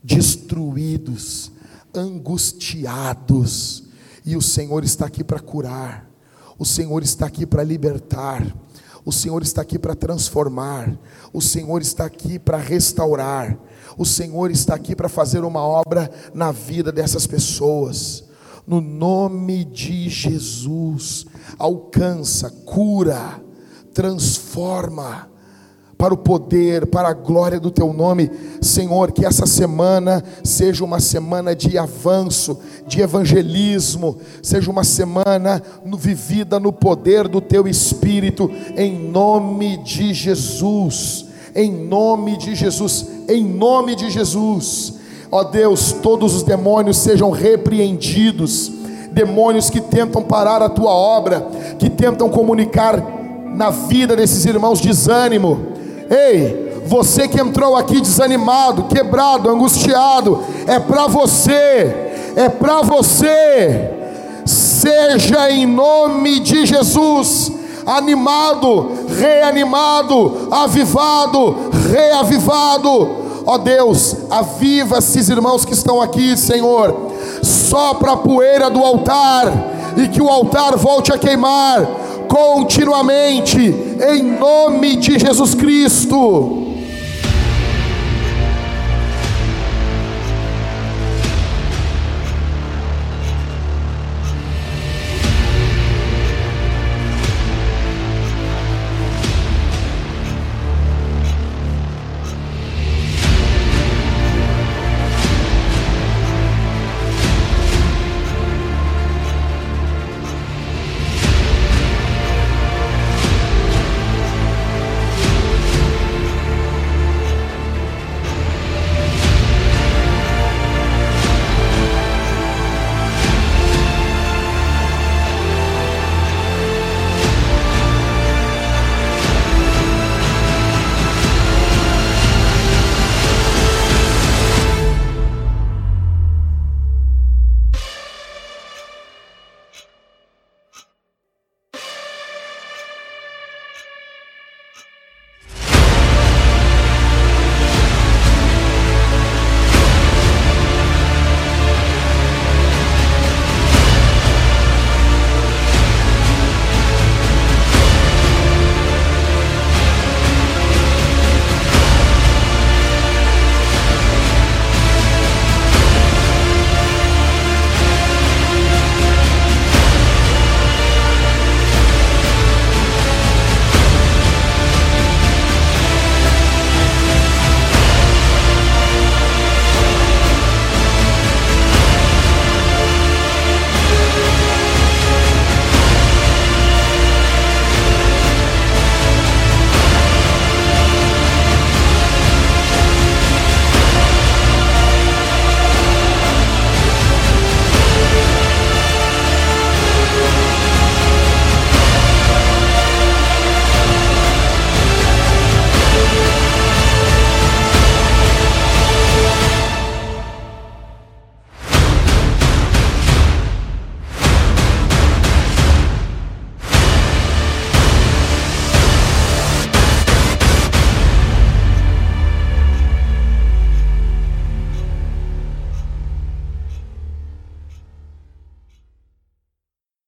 destruídos, angustiados, e o Senhor está aqui para curar, o Senhor está aqui para libertar, o Senhor está aqui para transformar, o Senhor está aqui para restaurar, o Senhor está aqui para fazer uma obra na vida dessas pessoas. No nome de Jesus. Alcança, cura, transforma para o poder, para a glória do teu nome, Senhor, que essa semana seja uma semana de avanço, de evangelismo, seja uma semana vivida no poder do teu espírito, em nome de Jesus. Em nome de Jesus, em nome de Jesus. Ó Deus, todos os demônios sejam repreendidos, demônios que tentam parar a tua obra, que tentam comunicar na vida desses irmãos desânimo. Ei, você que entrou aqui desanimado, quebrado, angustiado, é para você, é para você. Seja em nome de Jesus animado, reanimado, avivado, reavivado Ó Deus, aviva esses irmãos que estão aqui, Senhor. Sopra a poeira do altar e que o altar volte a queimar continuamente, em nome de Jesus Cristo.